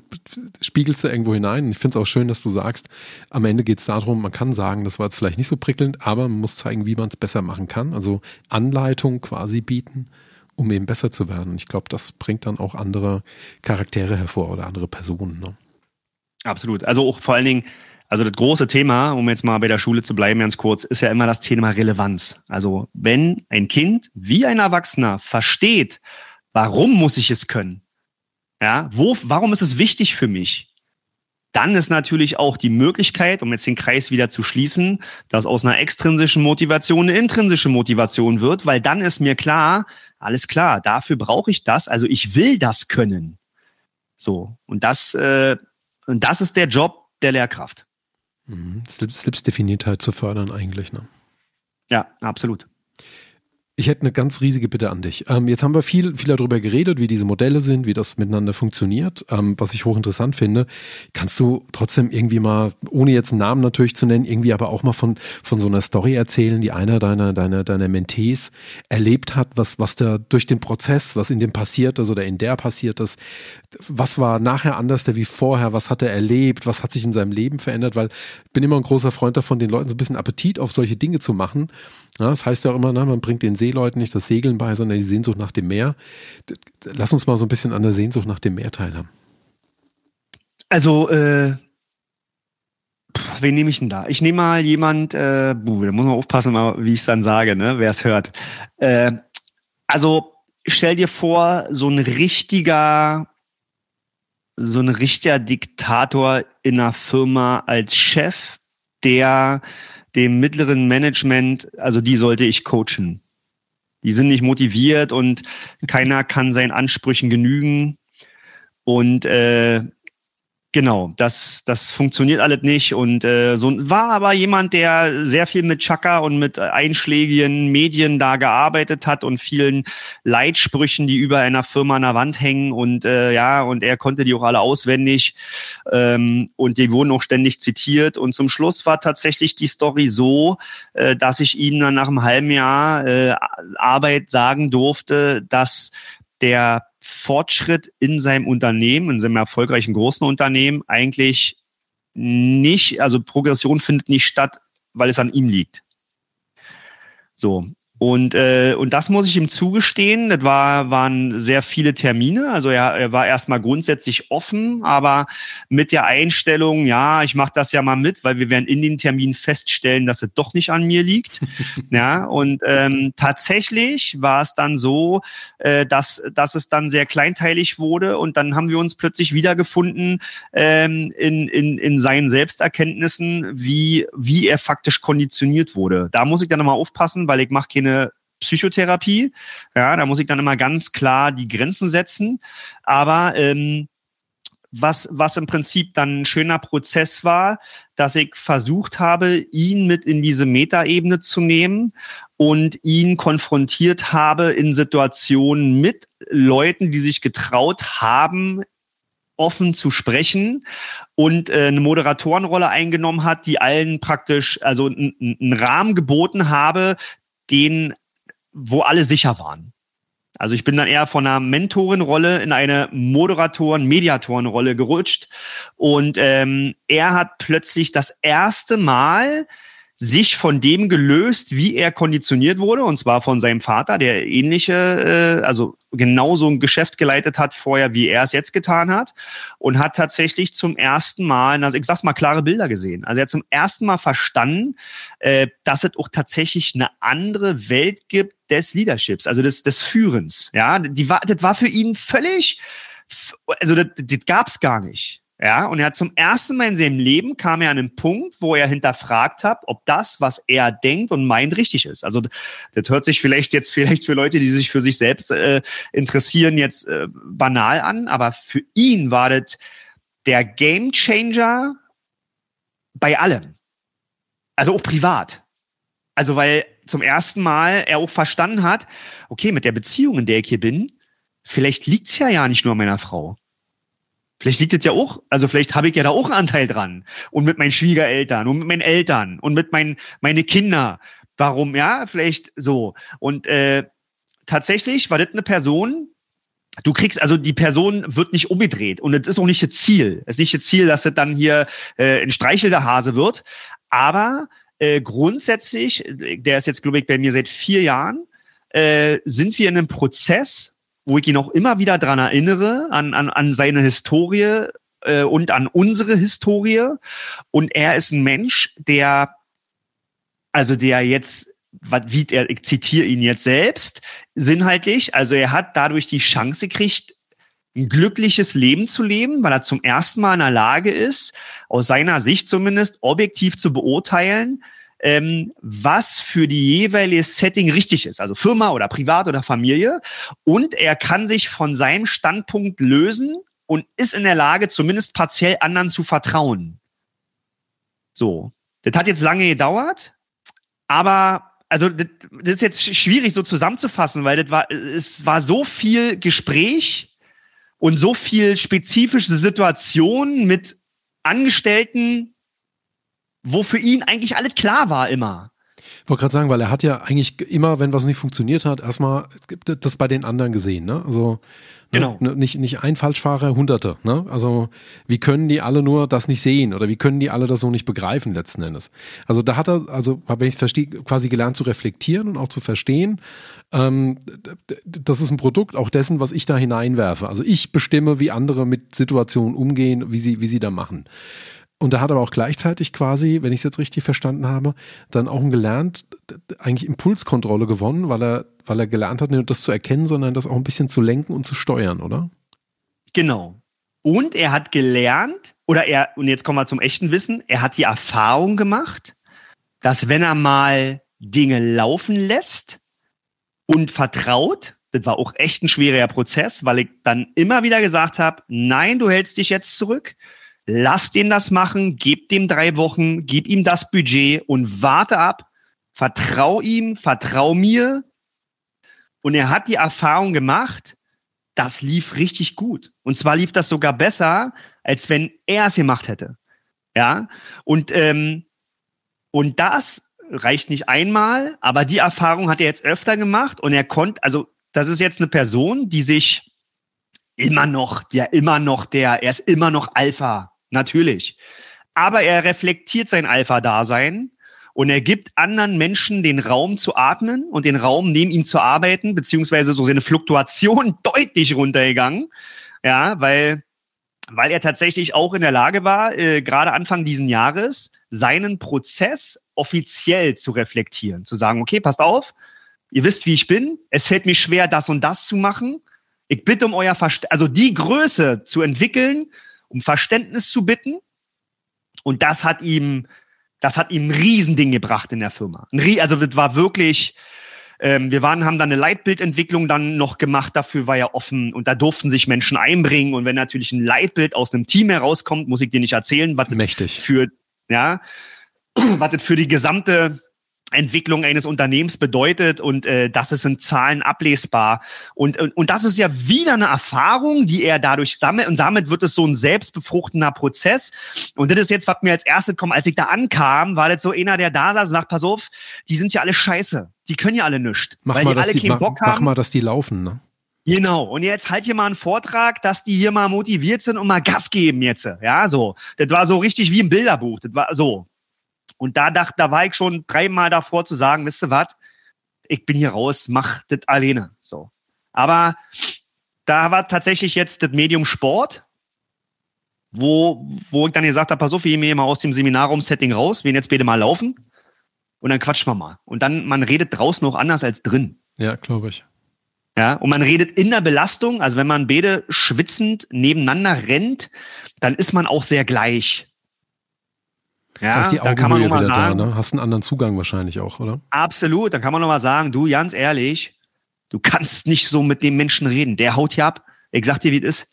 spiegelt du irgendwo hinein. Ich finde es auch schön, dass du sagst, am Ende geht es darum, man kann sagen, das war jetzt vielleicht nicht so prickelnd, aber man muss zeigen, wie man es besser machen kann. Also Anleitung quasi bieten, um eben besser zu werden. Und ich glaube, das bringt dann auch andere Charaktere hervor oder andere Personen. Ne? Absolut. Also auch vor allen Dingen, also das große Thema, um jetzt mal bei der Schule zu bleiben, ganz kurz, ist ja immer das Thema Relevanz. Also wenn ein Kind wie ein Erwachsener versteht, warum muss ich es können? Ja, wo, warum ist es wichtig für mich? Dann ist natürlich auch die Möglichkeit, um jetzt den Kreis wieder zu schließen, dass aus einer extrinsischen Motivation eine intrinsische Motivation wird, weil dann ist mir klar, alles klar, dafür brauche ich das, also ich will das können. So, und das äh, und das ist der Job der Lehrkraft. Mhm. Definiert halt zu fördern eigentlich, ne? Ja, absolut. Ich hätte eine ganz riesige Bitte an dich. Ähm, jetzt haben wir viel, viel darüber geredet, wie diese Modelle sind, wie das miteinander funktioniert, ähm, was ich hochinteressant finde. Kannst du trotzdem irgendwie mal, ohne jetzt einen Namen natürlich zu nennen, irgendwie aber auch mal von, von so einer Story erzählen, die einer deiner, deiner, deiner Mentees erlebt hat, was, was da durch den Prozess, was in dem passiert ist oder in der passiert ist, was war nachher anders der wie vorher, was hat er erlebt, was hat sich in seinem Leben verändert, weil ich bin immer ein großer Freund davon, den Leuten so ein bisschen Appetit auf solche Dinge zu machen. Ja, das heißt ja auch immer, na, man bringt den Seeleuten nicht das Segeln bei, sondern die Sehnsucht nach dem Meer. Lass uns mal so ein bisschen an der Sehnsucht nach dem Meer teilhaben. Also, äh, wen nehme ich denn da? Ich nehme mal jemand, äh, buh, da muss man aufpassen, wie ich es dann sage, ne, wer es hört. Äh, also, stell dir vor, so ein richtiger, so ein richtiger Diktator in einer Firma als Chef, der dem mittleren Management, also die sollte ich coachen. Die sind nicht motiviert und keiner kann seinen Ansprüchen genügen. Und äh, Genau, das, das funktioniert alles nicht. Und äh, so war aber jemand, der sehr viel mit Chaka und mit einschlägigen Medien da gearbeitet hat und vielen Leitsprüchen, die über einer Firma an der Wand hängen. Und äh, ja, und er konnte die auch alle auswendig. Ähm, und die wurden auch ständig zitiert. Und zum Schluss war tatsächlich die Story so, äh, dass ich ihm dann nach einem halben Jahr äh, Arbeit sagen durfte, dass der Fortschritt in seinem Unternehmen, in seinem erfolgreichen großen Unternehmen eigentlich nicht, also Progression findet nicht statt, weil es an ihm liegt. So. Und, äh, und das muss ich ihm zugestehen. Das war, waren sehr viele Termine. Also er, er war erstmal grundsätzlich offen, aber mit der Einstellung, ja, ich mache das ja mal mit, weil wir werden in den Terminen feststellen, dass es doch nicht an mir liegt. ja, und ähm, tatsächlich war es dann so, äh, dass, dass es dann sehr kleinteilig wurde und dann haben wir uns plötzlich wiedergefunden ähm, in, in, in seinen Selbsterkenntnissen, wie, wie er faktisch konditioniert wurde. Da muss ich dann nochmal aufpassen, weil ich mache keine eine Psychotherapie. Ja, da muss ich dann immer ganz klar die Grenzen setzen. Aber ähm, was, was im Prinzip dann ein schöner Prozess war, dass ich versucht habe, ihn mit in diese Metaebene zu nehmen und ihn konfrontiert habe in Situationen mit Leuten, die sich getraut haben, offen zu sprechen und äh, eine Moderatorenrolle eingenommen hat, die allen praktisch also einen Rahmen geboten habe, den, wo alle sicher waren. Also ich bin dann eher von einer Mentorenrolle in eine Moderatoren-Mediatorenrolle gerutscht. Und ähm, er hat plötzlich das erste Mal sich von dem gelöst, wie er konditioniert wurde, und zwar von seinem Vater, der ähnliche, äh, also genauso ein Geschäft geleitet hat vorher, wie er es jetzt getan hat, und hat tatsächlich zum ersten Mal, also ich sag's mal, klare Bilder gesehen. Also er hat zum ersten Mal verstanden, äh, dass es auch tatsächlich eine andere Welt gibt des Leaderships, also des, des Führens. Ja, die war, das war für ihn völlig, also das, das gab's gar nicht. Ja, und er hat zum ersten Mal in seinem Leben kam er an einen Punkt, wo er hinterfragt hat, ob das, was er denkt und meint, richtig ist. Also das hört sich vielleicht jetzt vielleicht für Leute, die sich für sich selbst äh, interessieren, jetzt äh, banal an, aber für ihn war das der Game Changer bei allem. Also auch privat. Also weil zum ersten Mal er auch verstanden hat, okay, mit der Beziehung, in der ich hier bin, vielleicht liegt's ja ja nicht nur an meiner Frau. Vielleicht liegt es ja auch, also vielleicht habe ich ja da auch einen Anteil dran. Und mit meinen Schwiegereltern und mit meinen Eltern und mit meinen meine Kinder. Warum, ja, vielleicht so. Und äh, tatsächlich war das eine Person, du kriegst, also die Person wird nicht umgedreht und es ist auch nicht das Ziel. Es ist nicht das Ziel, dass es dann hier äh, ein streichelnder Hase wird. Aber äh, grundsätzlich, der ist jetzt, glaube ich, bei mir seit vier Jahren, äh, sind wir in einem Prozess, wo ich ihn auch immer wieder dran erinnere, an, an, an seine Historie äh, und an unsere Historie. Und er ist ein Mensch, der, also der jetzt wie er, ich zitiere ihn jetzt selbst, sinnhaltlich, also er hat dadurch die Chance gekriegt, ein glückliches Leben zu leben, weil er zum ersten Mal in der Lage ist, aus seiner Sicht zumindest objektiv zu beurteilen, ähm, was für die jeweilige Setting richtig ist, also Firma oder Privat oder Familie. Und er kann sich von seinem Standpunkt lösen und ist in der Lage, zumindest partiell anderen zu vertrauen. So, das hat jetzt lange gedauert, aber also das, ist jetzt schwierig so zusammenzufassen, weil das war, es war so viel Gespräch und so viel spezifische Situationen mit Angestellten, wo für ihn eigentlich alles klar war immer. Ich wollte gerade sagen, weil er hat ja eigentlich immer, wenn was nicht funktioniert hat, erstmal das bei den anderen gesehen. Ne? Also ne, genau. Ne, nicht, nicht ein Falschfahrer, Hunderte. Ne? Also wie können die alle nur das nicht sehen oder wie können die alle das so nicht begreifen letzten Endes? Also da hat er, also wenn ich es verstehe, quasi gelernt zu reflektieren und auch zu verstehen. Ähm, das ist ein Produkt auch dessen, was ich da hineinwerfe. Also ich bestimme, wie andere mit Situationen umgehen, wie sie, wie sie da machen. Und er hat aber auch gleichzeitig quasi, wenn ich es jetzt richtig verstanden habe, dann auch gelernt, eigentlich Impulskontrolle gewonnen, weil er, weil er gelernt hat, nicht nur das zu erkennen, sondern das auch ein bisschen zu lenken und zu steuern, oder? Genau. Und er hat gelernt, oder er, und jetzt kommen wir zum echten Wissen, er hat die Erfahrung gemacht, dass wenn er mal Dinge laufen lässt und vertraut, das war auch echt ein schwerer Prozess, weil ich dann immer wieder gesagt habe, nein, du hältst dich jetzt zurück, lass den das machen, gib dem drei Wochen, gib ihm das Budget und warte ab, vertrau ihm, vertrau mir. Und er hat die Erfahrung gemacht, das lief richtig gut. Und zwar lief das sogar besser, als wenn er es gemacht hätte. Ja, und, ähm, und das reicht nicht einmal, aber die Erfahrung hat er jetzt öfter gemacht und er konnte, also das ist jetzt eine Person, die sich immer noch, der immer noch der, er ist immer noch Alpha, natürlich. Aber er reflektiert sein Alpha-Dasein und er gibt anderen Menschen den Raum zu atmen und den Raum neben ihm zu arbeiten, beziehungsweise so seine Fluktuation deutlich runtergegangen. Ja, weil, weil er tatsächlich auch in der Lage war, äh, gerade Anfang diesen Jahres, seinen Prozess offiziell zu reflektieren, zu sagen, okay, passt auf, ihr wisst, wie ich bin, es fällt mir schwer, das und das zu machen. Ich bitte um euer Verständnis, also die Größe zu entwickeln, um Verständnis zu bitten. Und das hat ihm, das hat ihm ein Riesending gebracht in der Firma. Also das war wirklich, ähm, wir waren, haben dann eine Leitbildentwicklung dann noch gemacht, dafür war ja offen und da durften sich Menschen einbringen. Und wenn natürlich ein Leitbild aus einem Team herauskommt, muss ich dir nicht erzählen, was Mächtig. für, ja, was das für die gesamte Entwicklung eines Unternehmens bedeutet und äh, das ist in Zahlen ablesbar und, und und das ist ja wieder eine Erfahrung, die er dadurch sammelt und damit wird es so ein selbstbefruchtender Prozess und das ist jetzt, was mir als erstes kommt, als ich da ankam, war das so einer, der da saß und sagt, pass auf, die sind ja alle scheiße, die können ja alle nichts, mach weil mal, die alle die, keinen Bock mach, haben. Mach mal, dass die laufen, ne? Genau. Und jetzt halt hier mal einen Vortrag, dass die hier mal motiviert sind und mal Gas geben jetzt. Ja, so. Das war so richtig wie im Bilderbuch. Das war so. Und da dachte, da war ich schon dreimal davor zu sagen, wisst ihr was, ich bin hier raus, mach das alleine. So. Aber da war tatsächlich jetzt das Medium Sport, wo, wo ich dann gesagt habe, pass auf, wir gehen mal aus dem Seminarraum-Setting raus, wir gehen jetzt bitte mal laufen und dann quatschen wir mal. Und dann, man redet draußen auch anders als drin. Ja, glaube ich. Ja, und man redet in der Belastung, also wenn man beide schwitzend nebeneinander rennt, dann ist man auch sehr gleich. Ja, da ist die Augenhöhe wieder sagen, da, ne? Hast einen anderen Zugang wahrscheinlich auch, oder? Absolut. Dann kann man nochmal sagen, du, ganz ehrlich, du kannst nicht so mit dem Menschen reden. Der haut hier ab. Ich sag dir, wie es ist.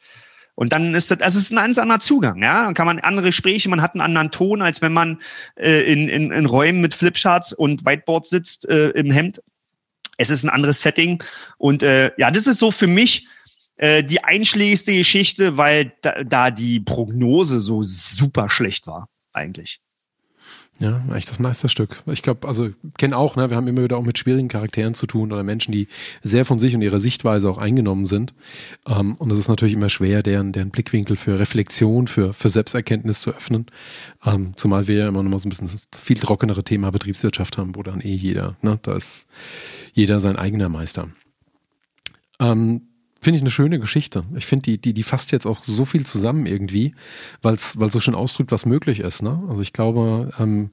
Und dann ist das, das ist ein ganz anderer Zugang, ja. Dann kann man andere Gespräche, man hat einen anderen Ton, als wenn man äh, in, in, in Räumen mit Flipcharts und Whiteboards sitzt äh, im Hemd. Es ist ein anderes Setting. Und äh, ja, das ist so für mich äh, die einschlägigste Geschichte, weil da, da die Prognose so super schlecht war, eigentlich. Ja, echt das Meisterstück. Ich glaube, also kenne auch, ne, wir haben immer wieder auch mit schwierigen Charakteren zu tun oder Menschen, die sehr von sich und ihrer Sichtweise auch eingenommen sind. Ähm, und es ist natürlich immer schwer, deren, deren Blickwinkel für Reflexion, für, für Selbsterkenntnis zu öffnen. Ähm, zumal wir ja immer noch mal so ein bisschen das viel trockenere Thema Betriebswirtschaft haben, wo dann eh jeder, ne, da ist jeder sein eigener Meister. Ähm, finde ich eine schöne Geschichte. Ich finde, die, die, die fasst jetzt auch so viel zusammen irgendwie, weil es so schön ausdrückt, was möglich ist. Ne? Also ich glaube, ähm,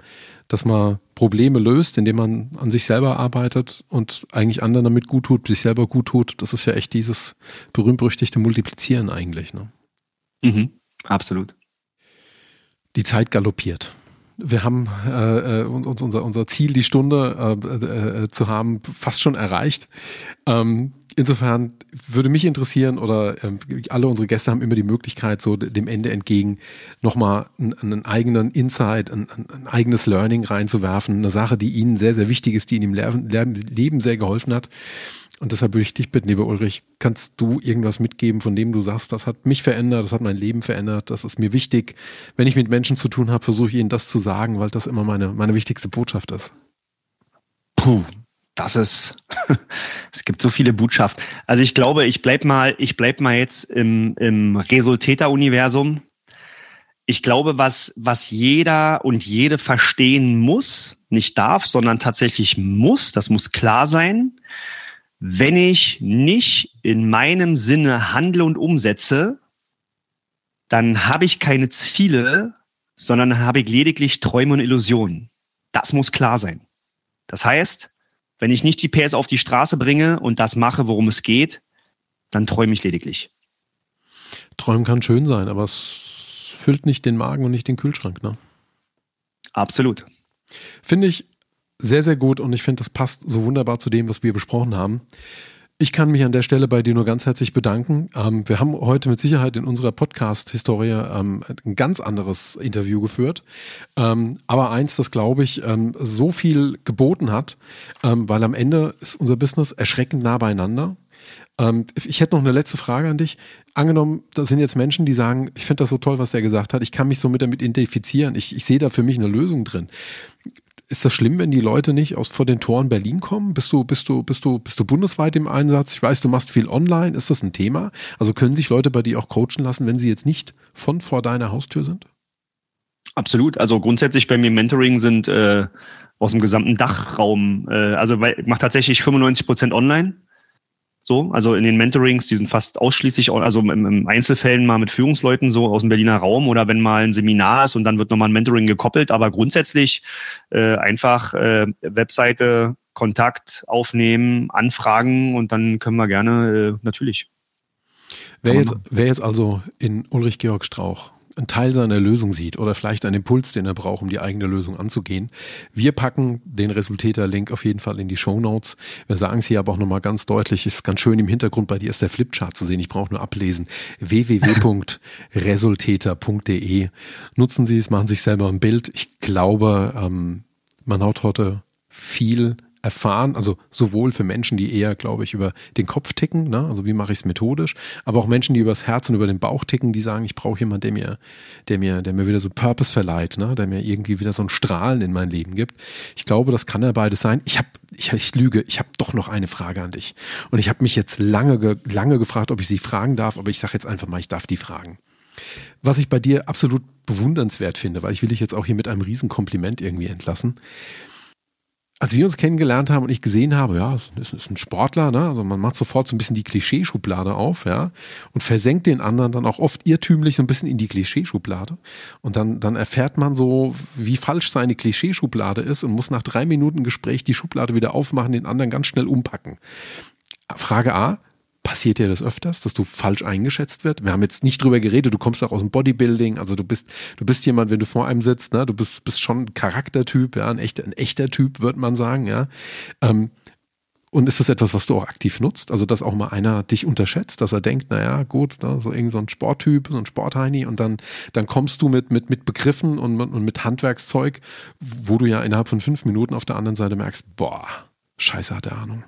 dass man Probleme löst, indem man an sich selber arbeitet und eigentlich anderen damit gut tut, sich selber gut tut. Das ist ja echt dieses berühmt-berüchtigte Multiplizieren eigentlich. Ne? Mhm, absolut. Die Zeit galoppiert. Wir haben äh, äh uns unser, unser Ziel, die Stunde äh, äh, zu haben, fast schon erreicht. Ähm, insofern würde mich interessieren oder äh, alle unsere Gäste haben immer die Möglichkeit, so dem Ende entgegen nochmal einen, einen eigenen Insight, ein, ein, eigenes Learning reinzuwerfen, eine Sache, die ihnen sehr, sehr wichtig ist, die ihnen im Leben sehr geholfen hat. Und deshalb würde ich dich bitten, lieber Ulrich, kannst du irgendwas mitgeben, von dem du sagst, das hat mich verändert, das hat mein Leben verändert, das ist mir wichtig. Wenn ich mit Menschen zu tun habe, versuche ich ihnen das zu sagen, weil das immer meine, meine wichtigste Botschaft ist. Puh, das ist, es gibt so viele Botschaften. Also ich glaube, ich bleib mal, bleib mal jetzt im, im Resultäter-Universum. Ich glaube, was, was jeder und jede verstehen muss, nicht darf, sondern tatsächlich muss, das muss klar sein. Wenn ich nicht in meinem Sinne handle und umsetze, dann habe ich keine Ziele, sondern habe ich lediglich Träume und Illusionen. Das muss klar sein. Das heißt, wenn ich nicht die PS auf die Straße bringe und das mache, worum es geht, dann träume ich lediglich. Träumen kann schön sein, aber es füllt nicht den Magen und nicht den Kühlschrank, ne? Absolut. Finde ich sehr, sehr gut und ich finde, das passt so wunderbar zu dem, was wir besprochen haben. Ich kann mich an der Stelle bei dir nur ganz herzlich bedanken. Ähm, wir haben heute mit Sicherheit in unserer Podcast-Historie ähm, ein ganz anderes Interview geführt. Ähm, aber eins, das glaube ich, ähm, so viel geboten hat, ähm, weil am Ende ist unser Business erschreckend nah beieinander. Ähm, ich hätte noch eine letzte Frage an dich. Angenommen, da sind jetzt Menschen, die sagen, ich finde das so toll, was der gesagt hat. Ich kann mich so mit damit identifizieren. Ich, ich sehe da für mich eine Lösung drin ist das schlimm, wenn die Leute nicht aus vor den Toren Berlin kommen? Bist du, bist du, bist du, bist du bundesweit im Einsatz? Ich weiß, du machst viel online. Ist das ein Thema? Also können sich Leute bei dir auch coachen lassen, wenn sie jetzt nicht von vor deiner Haustür sind? Absolut. Also grundsätzlich bei mir Mentoring sind äh, aus dem gesamten Dachraum, äh, also weil, ich mache tatsächlich 95 Prozent online. So, also in den Mentorings, die sind fast ausschließlich, also im, im Einzelfällen mal mit Führungsleuten so aus dem Berliner Raum oder wenn mal ein Seminar ist und dann wird nochmal ein Mentoring gekoppelt, aber grundsätzlich äh, einfach äh, Webseite, Kontakt aufnehmen, anfragen und dann können wir gerne äh, natürlich. Wer jetzt, wer jetzt also in Ulrich Georg Strauch einen Teil seiner Lösung sieht oder vielleicht einen Impuls, den er braucht, um die eigene Lösung anzugehen. Wir packen den Resultäter-Link auf jeden Fall in die Show Notes. Wir sagen es hier aber auch nochmal ganz deutlich, ist ganz schön im Hintergrund bei dir ist der Flipchart zu sehen. Ich brauche nur ablesen. www.resultäter.de. Nutzen Sie es, machen sich selber ein Bild. Ich glaube, ähm, man hat heute viel erfahren, also sowohl für Menschen, die eher, glaube ich, über den Kopf ticken, ne? also wie mache ich es methodisch, aber auch Menschen, die übers Herz und über den Bauch ticken, die sagen, ich brauche jemanden, der mir, der mir, der mir wieder so Purpose verleiht, ne? der mir irgendwie wieder so ein Strahlen in mein Leben gibt. Ich glaube, das kann ja beides sein. Ich habe, ich, ich lüge, ich habe doch noch eine Frage an dich. Und ich habe mich jetzt lange, lange gefragt, ob ich sie fragen darf, aber ich sage jetzt einfach mal, ich darf die fragen. Was ich bei dir absolut bewundernswert finde, weil ich will dich jetzt auch hier mit einem Riesenkompliment irgendwie entlassen als wir uns kennengelernt haben und ich gesehen habe, ja, das ist ein Sportler, ne? also man macht sofort so ein bisschen die Klischeeschublade auf, ja, und versenkt den anderen dann auch oft irrtümlich so ein bisschen in die Klischeeschublade. Und dann, dann erfährt man so, wie falsch seine Klischeeschublade ist und muss nach drei Minuten Gespräch die Schublade wieder aufmachen, den anderen ganz schnell umpacken. Frage A, Passiert dir das öfters, dass du falsch eingeschätzt wird? Wir haben jetzt nicht drüber geredet, du kommst auch aus dem Bodybuilding, also du bist, du bist jemand, wenn du vor einem sitzt, ne, du bist, bist schon ein Charaktertyp, ja, ein echter, ein echter Typ, wird man sagen, ja. Ähm, und ist das etwas, was du auch aktiv nutzt? Also, dass auch mal einer dich unterschätzt, dass er denkt, naja, gut, ne, so irgend so ein Sporttyp, so ein Sportheini und dann, dann kommst du mit, mit, mit Begriffen und, und mit Handwerkszeug, wo du ja innerhalb von fünf Minuten auf der anderen Seite merkst, boah, scheiße hat er Ahnung.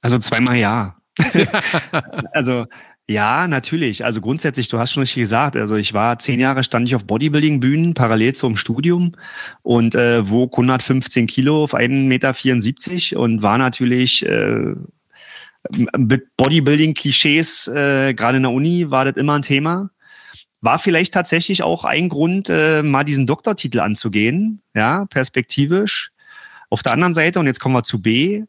Also zweimal ja. also ja, natürlich. Also grundsätzlich, du hast schon richtig gesagt, also ich war zehn Jahre, stand ich auf Bodybuilding-Bühnen parallel zum Studium und äh, wog 115 Kilo auf 1,74 Meter und war natürlich äh, mit Bodybuilding-Klischees, äh, gerade in der Uni, war das immer ein Thema. War vielleicht tatsächlich auch ein Grund, äh, mal diesen Doktortitel anzugehen, ja, perspektivisch. Auf der anderen Seite, und jetzt kommen wir zu B,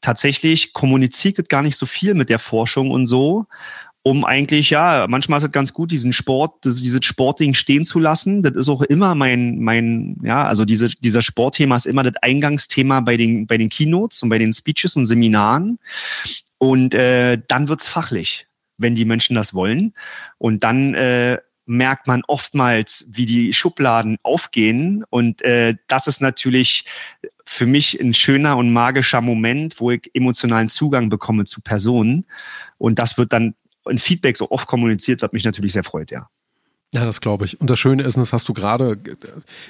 tatsächlich kommuniziert gar nicht so viel mit der Forschung und so, um eigentlich, ja, manchmal ist es ganz gut, diesen Sport, dieses Sportding stehen zu lassen. Das ist auch immer mein, mein, ja, also diese, dieser Sportthema ist immer das Eingangsthema bei den, bei den Keynotes und bei den Speeches und Seminaren. Und äh, dann wird's fachlich, wenn die Menschen das wollen. Und dann äh, merkt man oftmals, wie die Schubladen aufgehen. Und äh, das ist natürlich für mich ein schöner und magischer Moment, wo ich emotionalen Zugang bekomme zu Personen. Und das wird dann in Feedback so oft kommuniziert, was mich natürlich sehr freut, ja. Ja, das glaube ich. Und das Schöne ist, und das hast du gerade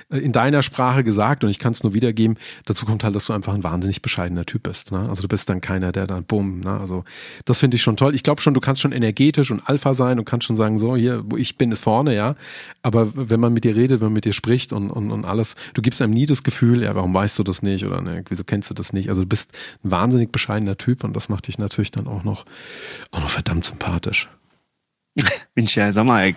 äh, in deiner Sprache gesagt und ich kann es nur wiedergeben, dazu kommt halt, dass du einfach ein wahnsinnig bescheidener Typ bist. Ne? Also du bist dann keiner, der dann bumm, ne? also das finde ich schon toll. Ich glaube schon, du kannst schon energetisch und Alpha sein und kannst schon sagen, so hier, wo ich bin, ist vorne, ja. Aber wenn man mit dir redet, wenn man mit dir spricht und, und, und alles, du gibst einem nie das Gefühl, ja, warum weißt du das nicht oder ne, wieso kennst du das nicht? Also du bist ein wahnsinnig bescheidener Typ und das macht dich natürlich dann auch noch, auch noch verdammt sympathisch. Sag mal, ich,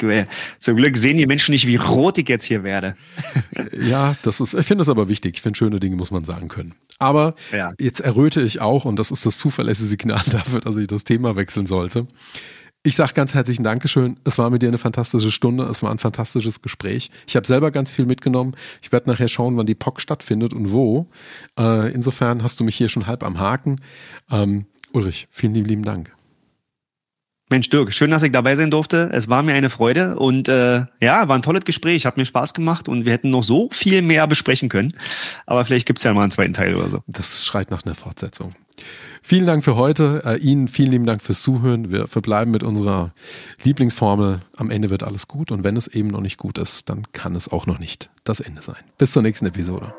zum Glück sehen die Menschen nicht, wie rot ich jetzt hier werde. ja, das ist, ich finde das aber wichtig. Ich finde, schöne Dinge muss man sagen können. Aber ja. jetzt erröte ich auch, und das ist das zuverlässige Signal dafür, dass ich das Thema wechseln sollte. Ich sage ganz herzlichen Dankeschön. Es war mit dir eine fantastische Stunde. Es war ein fantastisches Gespräch. Ich habe selber ganz viel mitgenommen. Ich werde nachher schauen, wann die POC stattfindet und wo. Äh, insofern hast du mich hier schon halb am Haken. Ähm, Ulrich, vielen lieben Dank. Mensch, Dirk, schön, dass ich dabei sein durfte. Es war mir eine Freude und äh, ja, war ein tolles Gespräch, hat mir Spaß gemacht und wir hätten noch so viel mehr besprechen können. Aber vielleicht gibt es ja mal einen zweiten Teil oder so. Das schreit nach einer Fortsetzung. Vielen Dank für heute. Äh, Ihnen vielen lieben Dank fürs Zuhören. Wir verbleiben mit unserer Lieblingsformel. Am Ende wird alles gut und wenn es eben noch nicht gut ist, dann kann es auch noch nicht das Ende sein. Bis zur nächsten Episode.